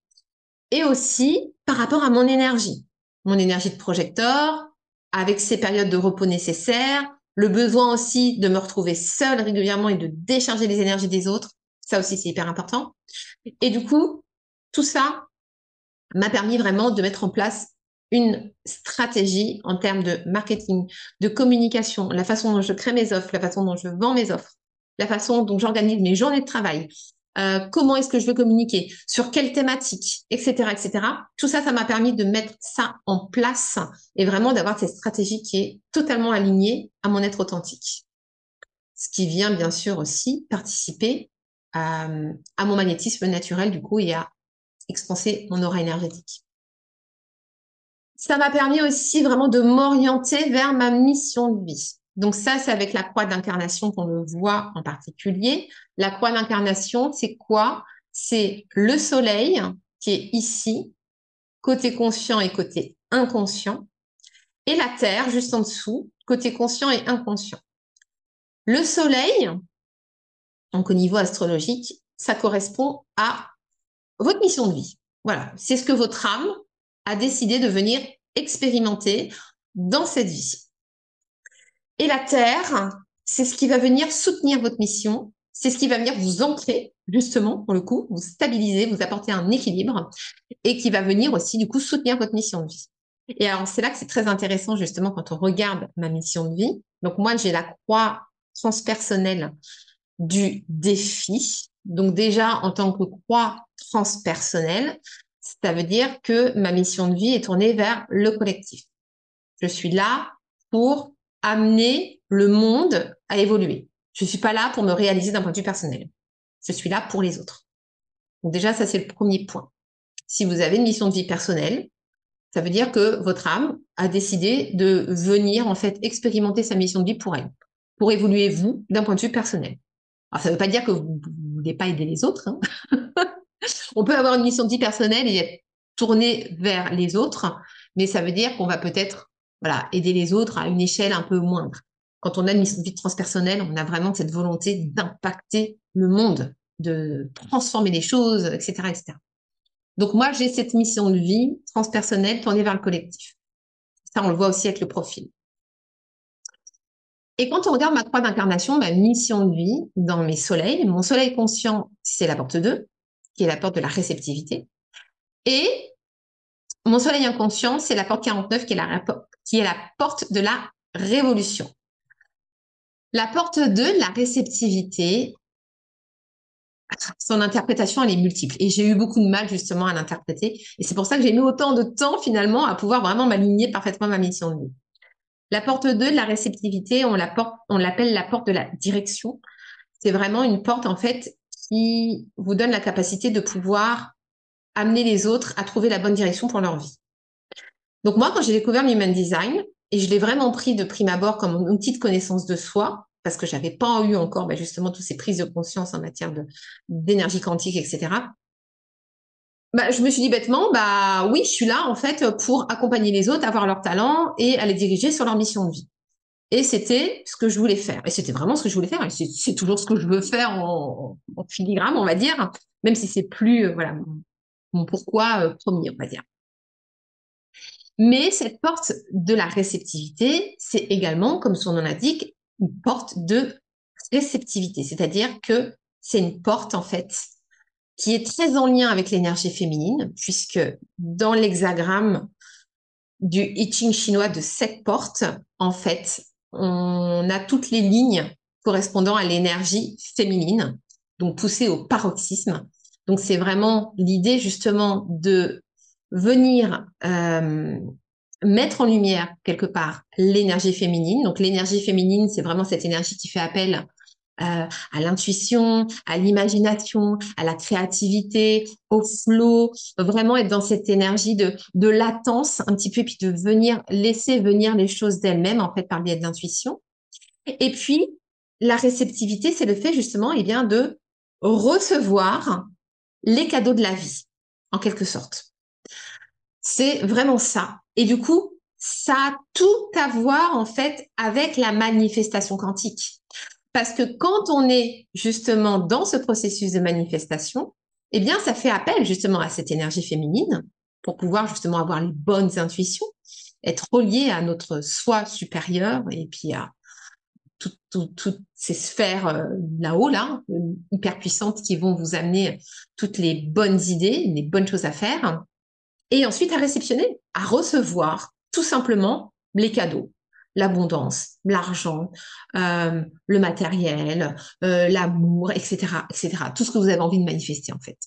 et aussi par rapport à mon énergie, mon énergie de projecteur, avec ces périodes de repos nécessaires, le besoin aussi de me retrouver seule régulièrement et de décharger les énergies des autres, ça aussi c'est hyper important. Et du coup, tout ça m'a permis vraiment de mettre en place une stratégie en termes de marketing, de communication, la façon dont je crée mes offres, la façon dont je vends mes offres, la façon dont j'organise mes journées de travail, euh, comment est-ce que je veux communiquer, sur quelle thématique, etc., etc. Tout ça, ça m'a permis de mettre ça en place et vraiment d'avoir cette stratégie qui est totalement alignée à mon être authentique. Ce qui vient bien sûr aussi participer à, à mon magnétisme naturel du coup et à expanser mon aura énergétique. Ça m'a permis aussi vraiment de m'orienter vers ma mission de vie. Donc ça, c'est avec la croix d'incarnation qu'on le voit en particulier. La croix d'incarnation, c'est quoi? C'est le soleil qui est ici, côté conscient et côté inconscient, et la Terre juste en dessous, côté conscient et inconscient. Le soleil, donc au niveau astrologique, ça correspond à votre mission de vie. Voilà, c'est ce que votre âme a décidé de venir expérimenter dans cette vie. Et la Terre, c'est ce qui va venir soutenir votre mission, c'est ce qui va venir vous ancrer, justement, pour le coup, vous stabiliser, vous apporter un équilibre, et qui va venir aussi, du coup, soutenir votre mission de vie. Et alors, c'est là que c'est très intéressant, justement, quand on regarde ma mission de vie. Donc, moi, j'ai la croix transpersonnelle du défi. Donc, déjà, en tant que croix transpersonnelle, ça veut dire que ma mission de vie est tournée vers le collectif. Je suis là pour amener le monde à évoluer. Je ne suis pas là pour me réaliser d'un point de vue personnel. Je suis là pour les autres. Donc déjà, ça c'est le premier point. Si vous avez une mission de vie personnelle, ça veut dire que votre âme a décidé de venir en fait expérimenter sa mission de vie pour elle, pour évoluer vous d'un point de vue personnel. Alors ça ne veut pas dire que vous ne voulez pas aider les autres. Hein. <laughs> On peut avoir une mission de vie personnelle et être tourné vers les autres, mais ça veut dire qu'on va peut-être voilà, aider les autres à une échelle un peu moindre. Quand on a une mission de vie transpersonnelle, on a vraiment cette volonté d'impacter le monde, de transformer les choses, etc., etc. Donc moi, j'ai cette mission de vie transpersonnelle tournée vers le collectif. Ça, on le voit aussi avec le profil. Et quand on regarde ma croix d'incarnation, ma mission de vie dans mes soleils, mon soleil conscient, c'est la porte 2, qui est la porte de la réceptivité. Et mon soleil inconscient, c'est la porte 49, qui est la, qui est la porte de la révolution. La porte 2, la réceptivité, son interprétation, elle est multiple. Et j'ai eu beaucoup de mal justement à l'interpréter. Et c'est pour ça que j'ai mis autant de temps finalement à pouvoir vraiment m'aligner parfaitement ma mission de vie. La porte 2 de la réceptivité, on l'appelle la porte de la direction. C'est vraiment une porte en fait qui vous donne la capacité de pouvoir amener les autres à trouver la bonne direction pour leur vie. Donc moi, quand j'ai découvert l'human design, et je l'ai vraiment pris de prime abord comme une petite connaissance de soi, parce que j'avais pas eu encore bah, justement toutes ces prises de conscience en matière d'énergie quantique, etc. Bah, je me suis dit bêtement, bah oui, je suis là en fait pour accompagner les autres, avoir leur talent et à les diriger sur leur mission de vie. Et c'était ce que je voulais faire. Et c'était vraiment ce que je voulais faire. Et c'est toujours ce que je veux faire en, filigrane, on va dire, même si c'est plus, euh, voilà, mon, pourquoi euh, premier, on va dire. Mais cette porte de la réceptivité, c'est également, comme son nom l'indique, une porte de réceptivité. C'est-à-dire que c'est une porte, en fait, qui est très en lien avec l'énergie féminine, puisque dans l'hexagramme du I Ching chinois de cette porte, en fait, on a toutes les lignes correspondant à l'énergie féminine, donc poussée au paroxysme. Donc c'est vraiment l'idée justement de venir euh, mettre en lumière quelque part l'énergie féminine. Donc l'énergie féminine, c'est vraiment cette énergie qui fait appel euh, à l'intuition, à l'imagination, à la créativité, au flow, vraiment être dans cette énergie de, de latence un petit peu, puis de venir laisser venir les choses d'elles-mêmes, en fait, par le biais de l'intuition. Et puis, la réceptivité, c'est le fait justement, eh bien, de recevoir les cadeaux de la vie, en quelque sorte. C'est vraiment ça. Et du coup, ça a tout à voir en fait avec la manifestation quantique. Parce que quand on est justement dans ce processus de manifestation, eh bien, ça fait appel justement à cette énergie féminine pour pouvoir justement avoir les bonnes intuitions, être relié à notre soi supérieur et puis à toutes ces sphères euh, là-haut, là, euh, hyper puissantes qui vont vous amener toutes les bonnes idées, les bonnes choses à faire. Et ensuite à réceptionner, à recevoir tout simplement les cadeaux, l'abondance, l'argent, euh, le matériel, l'amour, etc., etc. Tout ce que vous avez envie de manifester en fait.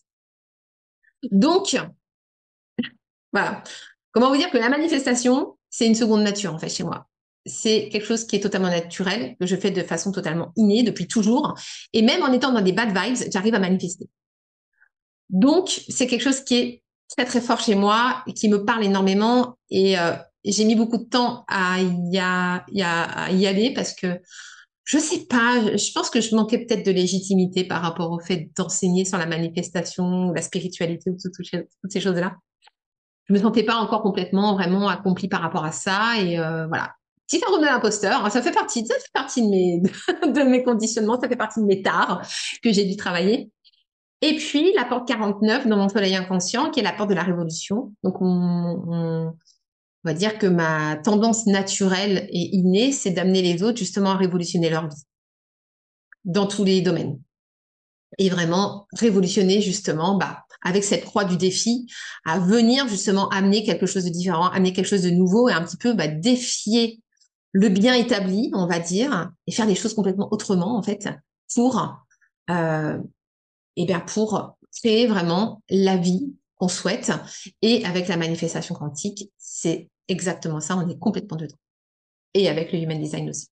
Donc, voilà. Comment vous dire que la manifestation, c'est une seconde nature en fait chez moi c'est quelque chose qui est totalement naturel, que je fais de façon totalement innée depuis toujours. Et même en étant dans des bad vibes, j'arrive à manifester. Donc, c'est quelque chose qui est très, très fort chez moi, qui me parle énormément. Et euh, j'ai mis beaucoup de temps à y, aller parce que je sais pas, je pense que je manquais peut-être de légitimité par rapport au fait d'enseigner sur la manifestation, la spiritualité, toutes, toutes ces choses-là. Je me sentais pas encore complètement vraiment accomplie par rapport à ça et euh, voilà petit syndrome de l'imposteur, hein, ça fait partie, ça fait partie de mes, <laughs> de mes conditionnements, ça fait partie de mes tares que j'ai dû travailler. Et puis, la porte 49 dans mon soleil inconscient, qui est la porte de la révolution. Donc, on, va dire que ma tendance naturelle et innée, c'est d'amener les autres justement à révolutionner leur vie dans tous les domaines. Et vraiment révolutionner justement, bah, avec cette croix du défi, à venir justement amener quelque chose de différent, amener quelque chose de nouveau et un petit peu bah, défier le bien établi, on va dire, et faire des choses complètement autrement, en fait, pour, euh, et bien pour créer vraiment la vie qu'on souhaite. Et avec la manifestation quantique, c'est exactement ça, on est complètement dedans. Et avec le human design aussi.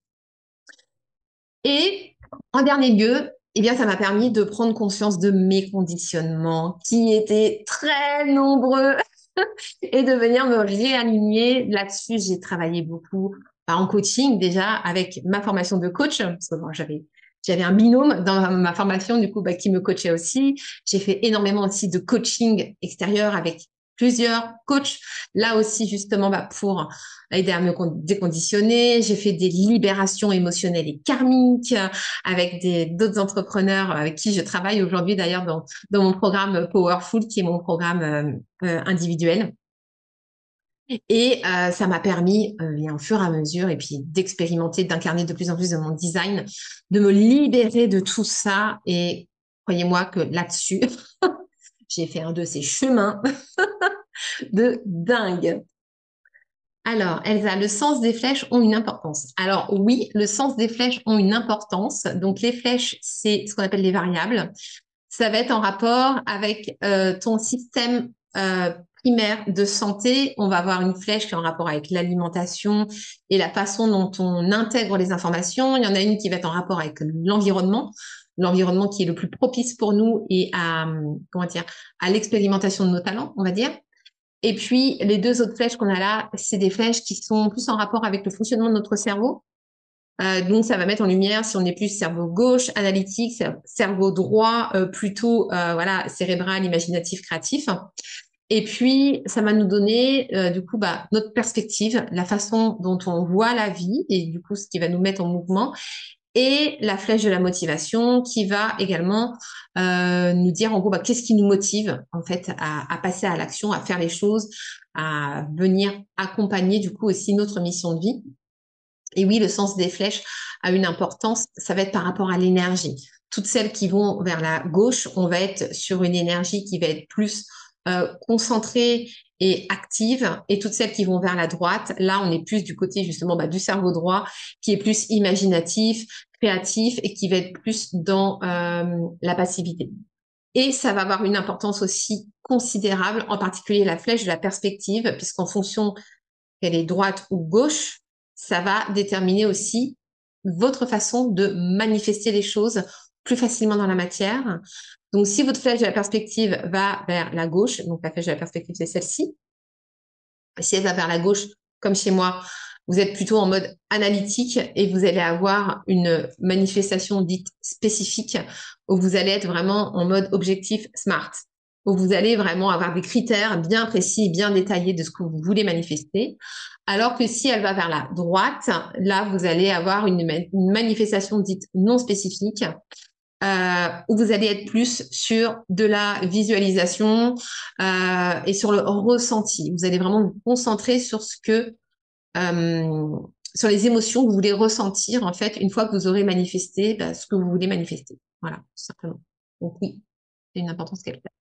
Et en dernier lieu, eh bien, ça m'a permis de prendre conscience de mes conditionnements qui étaient très nombreux <laughs> et de venir me réaligner là-dessus. J'ai travaillé beaucoup en coaching déjà avec ma formation de coach, parce que j'avais j'avais un binôme dans ma formation du coup bah, qui me coachait aussi. J'ai fait énormément aussi de coaching extérieur avec plusieurs coachs. Là aussi justement bah, pour aider à me déconditionner. J'ai fait des libérations émotionnelles et karmiques avec des d'autres entrepreneurs avec qui je travaille aujourd'hui d'ailleurs dans, dans mon programme Powerful qui est mon programme euh, euh, individuel. Et euh, ça m'a permis, euh, au fur et à mesure, et puis d'expérimenter, d'incarner de plus en plus de mon design, de me libérer de tout ça. Et croyez-moi que là-dessus, <laughs> j'ai fait un de ces chemins <laughs> de dingue. Alors, Elsa, le sens des flèches ont une importance. Alors oui, le sens des flèches ont une importance. Donc les flèches, c'est ce qu'on appelle les variables. Ça va être en rapport avec euh, ton système primaire de santé, on va avoir une flèche qui est en rapport avec l'alimentation et la façon dont on intègre les informations. Il y en a une qui va être en rapport avec l'environnement, l'environnement qui est le plus propice pour nous et à comment dire à l'expérimentation de nos talents, on va dire. Et puis les deux autres flèches qu'on a là, c'est des flèches qui sont plus en rapport avec le fonctionnement de notre cerveau. Euh, donc ça va mettre en lumière si on est plus cerveau gauche, analytique, cerveau droit, euh, plutôt euh, voilà cérébral, imaginatif, créatif. Et puis, ça va nous donner, euh, du coup, bah, notre perspective, la façon dont on voit la vie et du coup, ce qui va nous mettre en mouvement. Et la flèche de la motivation qui va également euh, nous dire, en gros, bah, qu'est-ce qui nous motive, en fait, à, à passer à l'action, à faire les choses, à venir accompagner, du coup, aussi notre mission de vie. Et oui, le sens des flèches a une importance, ça va être par rapport à l'énergie. Toutes celles qui vont vers la gauche, on va être sur une énergie qui va être plus euh, concentrées et actives, et toutes celles qui vont vers la droite, là, on est plus du côté justement bah, du cerveau droit, qui est plus imaginatif, créatif, et qui va être plus dans euh, la passivité. Et ça va avoir une importance aussi considérable, en particulier la flèche de la perspective, puisqu'en fonction qu'elle est droite ou gauche, ça va déterminer aussi votre façon de manifester les choses plus facilement dans la matière. Donc, si votre flèche de la perspective va vers la gauche, donc la flèche de la perspective, c'est celle-ci. Si elle va vers la gauche, comme chez moi, vous êtes plutôt en mode analytique et vous allez avoir une manifestation dite spécifique où vous allez être vraiment en mode objectif smart, où vous allez vraiment avoir des critères bien précis, bien détaillés de ce que vous voulez manifester. Alors que si elle va vers la droite, là, vous allez avoir une, manifestation dite non spécifique, euh, où vous allez être plus sur de la visualisation euh, et sur le ressenti. Vous allez vraiment vous concentrer sur ce que euh, sur les émotions que vous voulez ressentir en fait une fois que vous aurez manifesté bah, ce que vous voulez manifester. Voilà, tout simplement. Donc oui, c'est une importance capitale.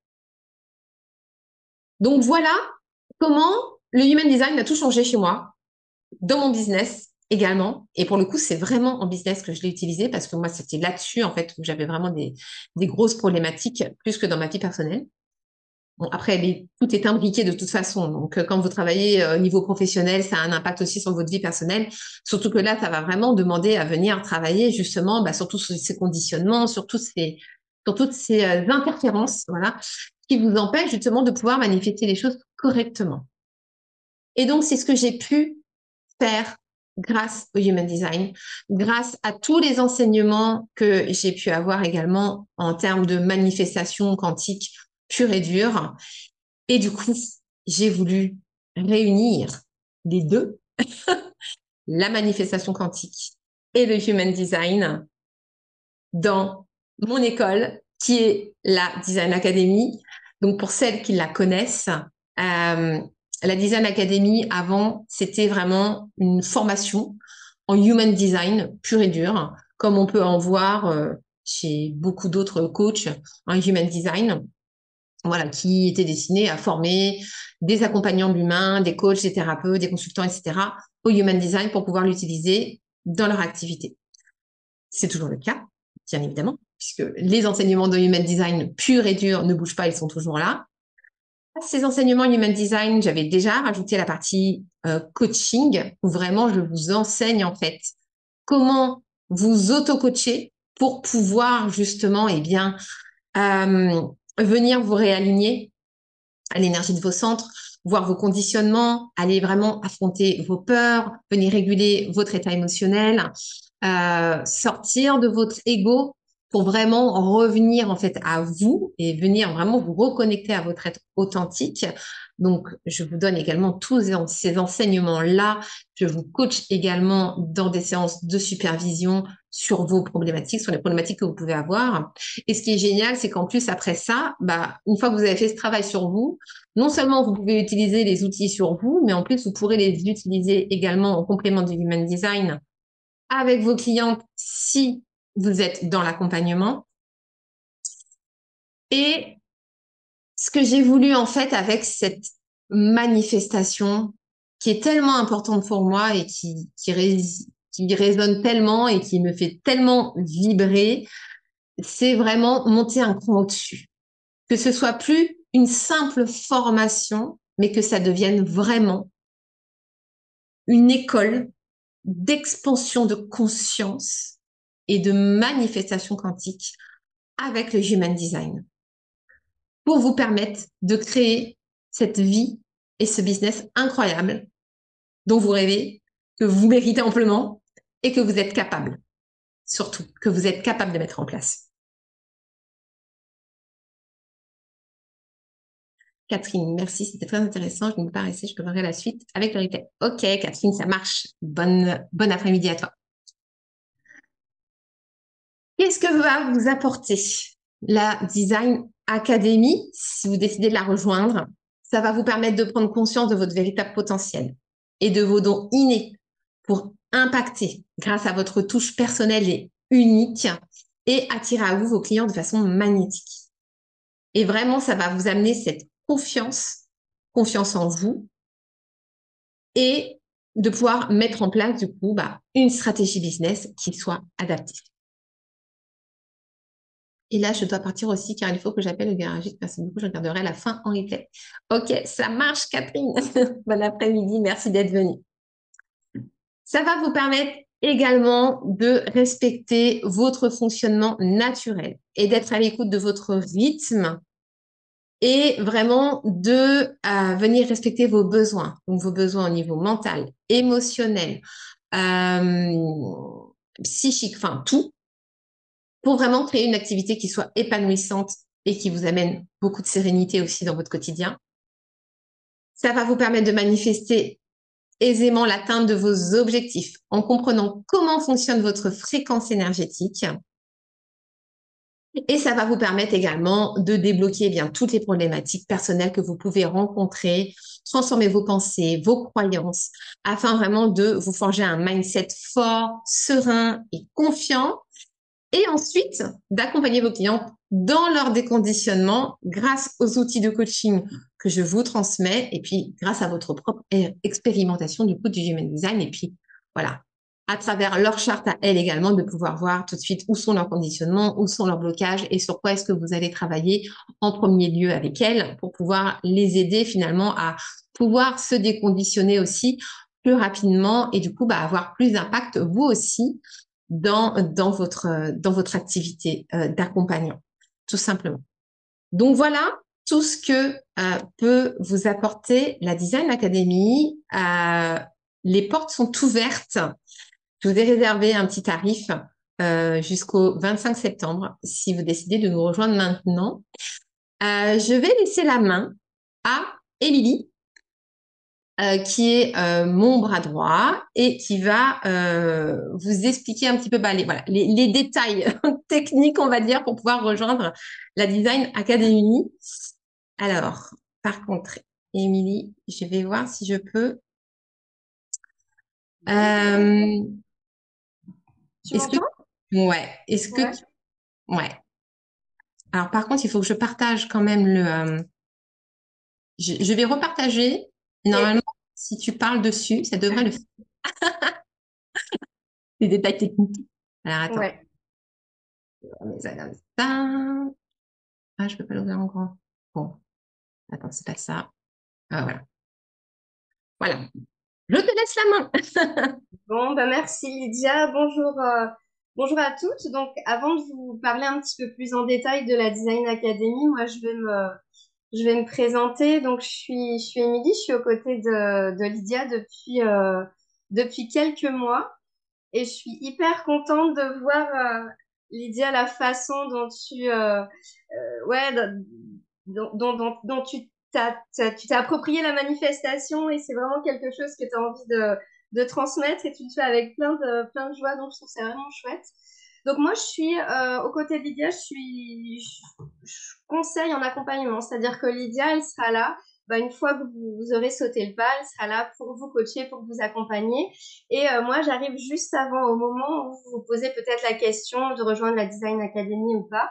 Donc voilà comment le human design a tout changé chez moi, dans mon business également. Et pour le coup, c'est vraiment en business que je l'ai utilisé parce que moi, c'était là-dessus en fait où j'avais vraiment des, des grosses problématiques plus que dans ma vie personnelle. Bon, après, tout est imbriqué de toute façon. Donc, euh, quand vous travaillez euh, au niveau professionnel, ça a un impact aussi sur votre vie personnelle. Surtout que là, ça va vraiment demander à venir travailler justement, bah, sur ces conditionnements, sur, ces, sur toutes ces euh, interférences, voilà, qui vous empêchent justement de pouvoir manifester les choses correctement. Et donc, c'est ce que j'ai pu faire grâce au Human Design, grâce à tous les enseignements que j'ai pu avoir également en termes de manifestation quantique pur et dur. Et du coup, j'ai voulu réunir les deux, <laughs> la manifestation quantique et le human design dans mon école qui est la Design Academy. Donc pour celles qui la connaissent, euh, la Design Academy avant c'était vraiment une formation en human design pur et dur, comme on peut en voir euh, chez beaucoup d'autres coachs en human design voilà, qui était destiné à former des accompagnants de l'humain, des coachs, des thérapeutes, des consultants, etc., au human design pour pouvoir l'utiliser dans leur activité. C'est toujours le cas, bien évidemment, puisque les enseignements de human design pur et dur ne bougent pas, ils sont toujours là. Ces enseignements human design, j'avais déjà rajouté la partie euh, coaching, où vraiment je vous enseigne en fait comment vous auto-coacher pour pouvoir justement, eh bien, euh, venir vous réaligner à l'énergie de vos centres, voir vos conditionnements, aller vraiment affronter vos peurs, venir réguler votre état émotionnel, euh, sortir de votre ego pour vraiment revenir en fait à vous et venir vraiment vous reconnecter à votre être authentique. Donc, je vous donne également tous ces enseignements-là. Je vous coach également dans des séances de supervision sur vos problématiques, sur les problématiques que vous pouvez avoir. Et ce qui est génial, c'est qu'en plus, après ça, bah, une fois que vous avez fait ce travail sur vous, non seulement vous pouvez utiliser les outils sur vous, mais en plus, vous pourrez les utiliser également en complément du Human Design avec vos clientes si vous êtes dans l'accompagnement. Et ce que j'ai voulu en fait avec cette manifestation qui est tellement importante pour moi et qui, qui, résonne tellement et qui me fait tellement vibrer, c'est vraiment monter un cran au-dessus. Que ce soit plus une simple formation, mais que ça devienne vraiment une école d'expansion de conscience et de manifestation quantique avec le Human Design pour vous permettre de créer cette vie et ce business incroyable dont vous rêvez, que vous méritez amplement et que vous êtes capable, surtout, que vous êtes capable de mettre en place. Catherine, merci, c'était très intéressant. Je ne peux pas rester, je voir la suite avec le replay. Ok, Catherine, ça marche. Bonne, bon après-midi à toi. Qu'est-ce que va vous apporter la Design Academy si vous décidez de la rejoindre? Ça va vous permettre de prendre conscience de votre véritable potentiel et de vos dons innés pour impacter grâce à votre touche personnelle et unique et attirer à vous vos clients de façon magnétique. Et vraiment, ça va vous amener cette confiance, confiance en vous et de pouvoir mettre en place du coup bah, une stratégie business qui soit adaptée. Et là, je dois partir aussi car il faut que j'appelle le garagiste. Merci beaucoup. Je regarderai la fin en replay. Ok, ça marche, Catherine. <laughs> bon après-midi. Merci d'être venue. Ça va vous permettre également de respecter votre fonctionnement naturel et d'être à l'écoute de votre rythme et vraiment de euh, venir respecter vos besoins, donc vos besoins au niveau mental, émotionnel, euh, psychique, enfin tout, pour vraiment créer une activité qui soit épanouissante et qui vous amène beaucoup de sérénité aussi dans votre quotidien. Ça va vous permettre de manifester aisément l'atteinte de vos objectifs en comprenant comment fonctionne votre fréquence énergétique. Et ça va vous permettre également de débloquer eh bien toutes les problématiques personnelles que vous pouvez rencontrer, transformer vos pensées, vos croyances, afin vraiment de vous forger un mindset fort, serein et confiant et ensuite d'accompagner vos clients dans leur déconditionnement grâce aux outils de coaching que je vous transmets et puis grâce à votre propre expérimentation du coup du human design. Et puis voilà. À travers leur charte à elles également de pouvoir voir tout de suite où sont leurs conditionnements, où sont leurs blocages et sur quoi est-ce que vous allez travailler en premier lieu avec elles pour pouvoir les aider finalement à pouvoir se déconditionner aussi plus rapidement et du coup bah, avoir plus d'impact vous aussi dans, dans, votre, dans votre activité euh, d'accompagnant, tout simplement. Donc voilà tout ce que euh, peut vous apporter la Design Academy. Euh, les portes sont ouvertes. Je vous ai réservé un petit tarif jusqu'au 25 septembre si vous décidez de nous rejoindre maintenant. je vais laisser la main à Émilie euh, qui est euh, mon bras droit et qui va euh, vous expliquer un petit peu bah, les, voilà, les, les, détails <laughs> techniques, on va dire, pour pouvoir rejoindre la Design Academy. Alors, par contre, Émilie, je vais voir si je peux. est-ce que ouais, est-ce que ouais. Alors par contre, il faut que je partage quand même le. Je, je vais repartager Normalement, si tu parles dessus, ça devrait le faire. <laughs> Les détails techniques. Alors, attends. Ouais. Ah, je peux pas l'ouvrir en grand. Bon. Attends, c'est pas ça. Ah, voilà. Voilà. Je te laisse la main. <laughs> bon, ben merci Lydia. Bonjour, euh, bonjour à toutes. Donc, avant de vous parler un petit peu plus en détail de la Design Academy, moi, je vais me, je vais me présenter. Donc, je suis, je Émilie, je suis aux côtés de, Lydia depuis, euh, depuis quelques mois. Et je suis hyper contente de voir, euh, Lydia, la façon dont tu, euh, ouais, dont, tu t'as, tu t'es approprié la manifestation et c'est vraiment quelque chose que tu as envie de, de transmettre et tu le fais avec plein de, plein de joie. Donc, je trouve c'est vraiment chouette. Donc moi, je suis euh, aux côtés de Lydia, je suis je, conseille en accompagnement, c'est-à-dire que Lydia, elle sera là. Bah, une fois que vous, aurez sauté le pas, elle sera là pour vous coacher, pour vous accompagner. Et euh, moi, j'arrive juste avant, au moment où vous vous posez peut-être la question de rejoindre la Design Academy ou pas.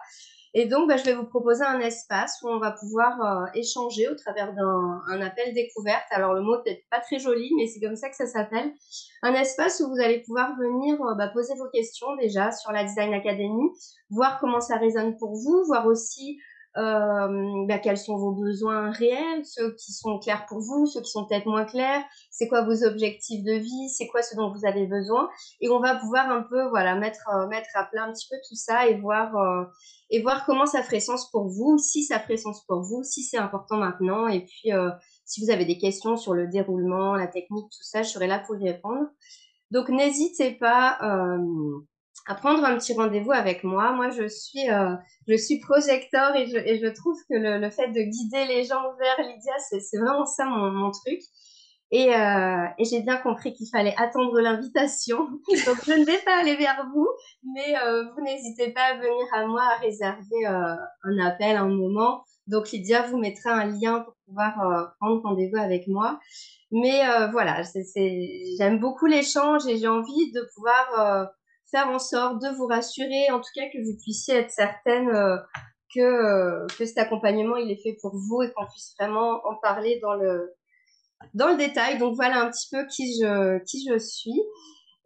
Et donc, bah, je vais vous proposer un espace où on va pouvoir euh, échanger au travers d'un un appel découverte. Alors, le mot peut-être pas très joli, mais c'est comme ça que ça s'appelle. Un espace où vous allez pouvoir venir euh, bah, poser vos questions déjà sur la Design Academy, voir comment ça résonne pour vous, voir aussi euh, bah, quels sont vos besoins réels, ceux qui sont clairs pour vous, ceux qui sont peut-être moins clairs, c'est quoi vos objectifs de vie, c'est quoi ce dont vous avez besoin, et on va pouvoir un peu voilà mettre euh, mettre à plat un petit peu tout ça et voir euh, et voir comment ça ferait sens pour vous, si ça ferait sens pour vous, si c'est important maintenant, et puis euh, si vous avez des questions sur le déroulement, la technique, tout ça, je serai là pour y répondre. Donc n'hésitez pas à prendre un petit rendez-vous avec moi. Moi, je suis, euh, je suis projecteur et je, trouve que le, fait de guider les gens vers Lydia, c'est vraiment ça mon, truc. Et, euh, et j'ai bien compris qu'il fallait attendre l'invitation. <laughs> Donc, je ne vais pas aller vers vous, mais euh, vous n'hésitez pas à venir à moi à réserver un appel, un moment. Donc, Lydia vous mettra un lien pour pouvoir prendre rendez-vous avec moi. Mais voilà, j'aime beaucoup l'échange et j'ai envie de pouvoir faire en sorte de vous rassurer, en tout cas que vous puissiez être certaine euh, que, euh, que cet accompagnement il est fait pour vous et qu'on puisse vraiment en parler dans le, dans le détail. Donc voilà un petit peu qui je, qui je suis.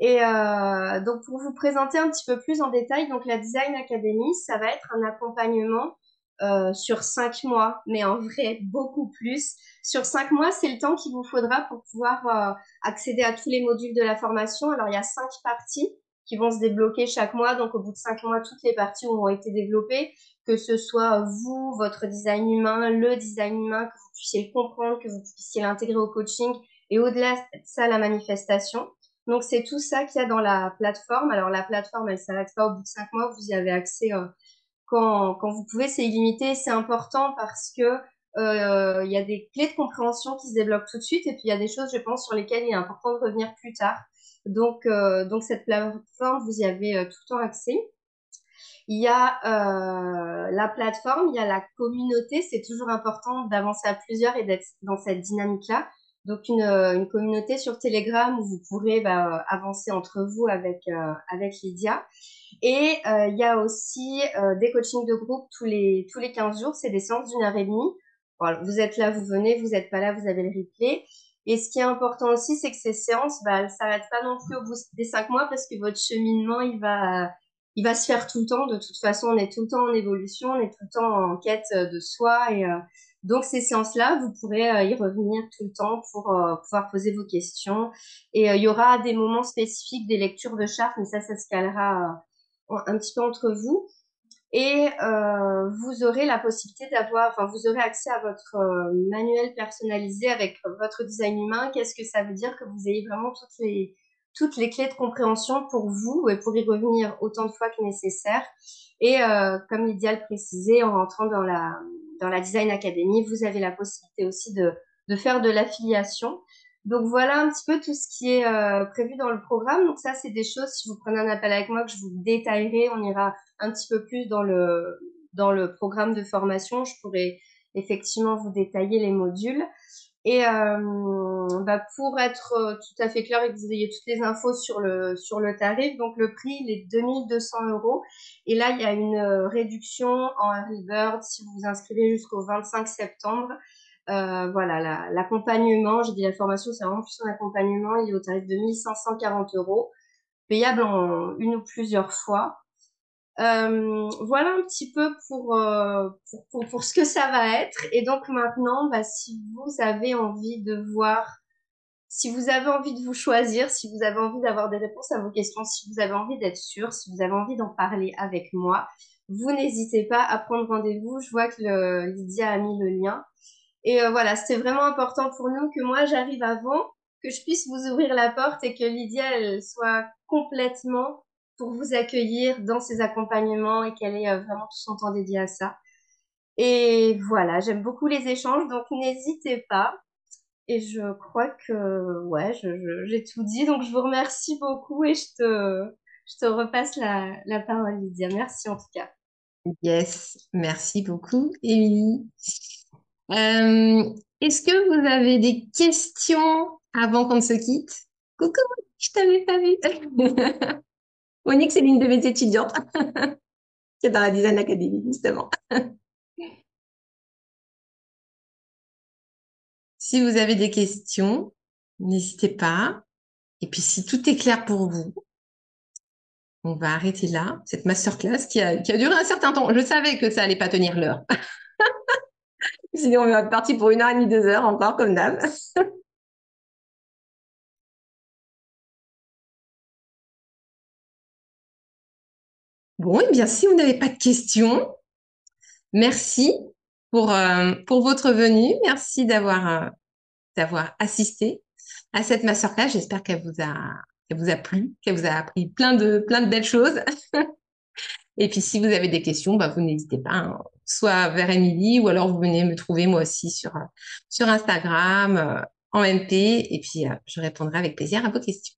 Et euh, donc pour vous présenter un petit peu plus en détail, donc la Design Academy, ça va être un accompagnement sur cinq mois, mais en vrai, beaucoup plus. Sur cinq mois, c'est le temps qu'il vous faudra pour pouvoir accéder à tous les modules de la formation. Alors, il y a cinq parties qui vont se débloquer chaque mois. Donc, au bout de cinq mois, toutes les parties auront été développées, que ce soit vous, votre design humain, le design humain, que vous puissiez le comprendre, que vous puissiez l'intégrer au coaching et au-delà de ça, la manifestation. Donc, c'est tout ça qu'il y a dans la plateforme. Alors, la plateforme, elle s'arrête pas au bout de cinq mois. Vous y avez accès euh, quand, quand vous pouvez. C'est illimité. C'est important parce que euh, il y a des clés de compréhension qui se débloquent tout de suite. Et puis, il y a des choses, je pense, sur lesquelles il est important de revenir plus tard. Donc, euh, donc cette plateforme, vous y avez euh, tout le temps accès. Il y a euh, la plateforme, il y a la communauté. C'est toujours important d'avancer à plusieurs et d'être dans cette dynamique-là. Donc une, communauté sur Telegram où vous pourrez bah, avancer entre vous avec Lydia. Et il y a aussi des coachings de groupe tous les tous les 15 jours. C'est des séances d'une heure et demie. Vous êtes là, vous venez, vous n'êtes pas là, vous avez le replay. Et ce qui est important aussi, c'est que ces séances, bah, elles s'arrêtent pas non plus au bout des cinq mois parce que votre cheminement, il va, il va se faire tout le temps. De toute façon, on est tout le temps en évolution, on est tout le temps en quête de soi. Et euh, donc, ces séances-là, vous pourrez euh, y revenir tout le temps pour euh, pouvoir poser vos questions. Et il y aura des moments spécifiques, des lectures de chartes, mais ça, ça se calera un petit peu entre vous et euh, vous aurez la possibilité d'avoir, enfin vous aurez accès à votre euh, manuel personnalisé avec votre design humain. Qu'est-ce que ça veut dire que vous ayez vraiment toutes les toutes les clés de compréhension pour vous et pour y revenir autant de fois que nécessaire. Et euh, comme Lydia le précisait, en rentrant dans la dans la Design Academy, vous avez la possibilité aussi de de faire de l'affiliation. Donc voilà un petit peu tout ce qui est euh, prévu dans le programme. Donc ça, c'est des choses, si vous prenez un appel avec moi, que je vous détaillerai. On ira un petit peu plus dans le, dans le programme de formation. Je pourrais effectivement vous détailler les modules. Et euh, bah pour être euh, tout à fait clair et que vous ayez toutes les infos sur le, sur le tarif, donc le prix, il est 2200 euros. Et là, il y a une réduction en early bird si vous vous inscrivez jusqu'au 25 septembre. Euh, voilà, l'accompagnement, j'ai dit la formation, c'est vraiment plus un accompagnement, il est au tarif de 1540 euros, payable en une ou plusieurs fois. Euh, voilà un petit peu pour, euh, pour, ce que ça va être. Et donc maintenant, bah, si vous avez envie de voir, si vous avez envie de vous choisir, si vous avez envie d'avoir des réponses à vos questions, si vous avez envie d'être sûr, si vous avez envie d'en parler avec moi, vous n'hésitez pas à prendre rendez-vous. Je vois que Lydia a mis le lien. Et euh, voilà, c'était vraiment important pour nous que moi j'arrive avant, que je puisse vous ouvrir la porte et que Lydia elle soit complètement pour vous accueillir dans ses accompagnements et qu'elle ait euh, vraiment tout son temps dédié à ça. Et voilà, j'aime beaucoup les échanges, donc n'hésitez pas. Et je crois que ouais, j'ai tout dit, donc je vous remercie beaucoup et je te, je te repasse la, la parole, Lydia. Merci en tout cas. Yes, merci beaucoup, Émilie. Euh, est-ce que vous avez des questions avant qu'on se quitte? Coucou, je t'avais pas vu. <laughs> Monique, c'est l'une de mes étudiantes <laughs> qui est dans la Design Academy, justement. <laughs> si vous avez des questions, n'hésitez pas. Et puis, si tout est clair pour vous, on va arrêter là, cette masterclass qui a, qui a duré un certain temps. Je savais que ça allait pas tenir l'heure. Sinon, on va partir pour une heure et demie, deux heures encore, comme d'hab. Bon, et eh bien, si vous n'avez pas de questions, merci pour, euh, pour votre venue. Merci d'avoir euh, d'avoir assisté à cette masterclass. J'espère qu'elle vous a qu'elle vous a plu, qu'elle vous a appris plein de plein de belles choses. <laughs> et puis, si vous avez des questions, bah, vous n'hésitez pas. Hein soit vers Émilie, ou alors vous venez me trouver moi aussi sur, sur Instagram, euh, en MP, et puis euh, je répondrai avec plaisir à vos questions.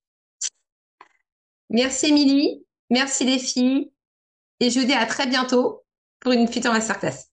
Merci Émilie, merci les filles, et je vous dis à très bientôt pour une future masterclass.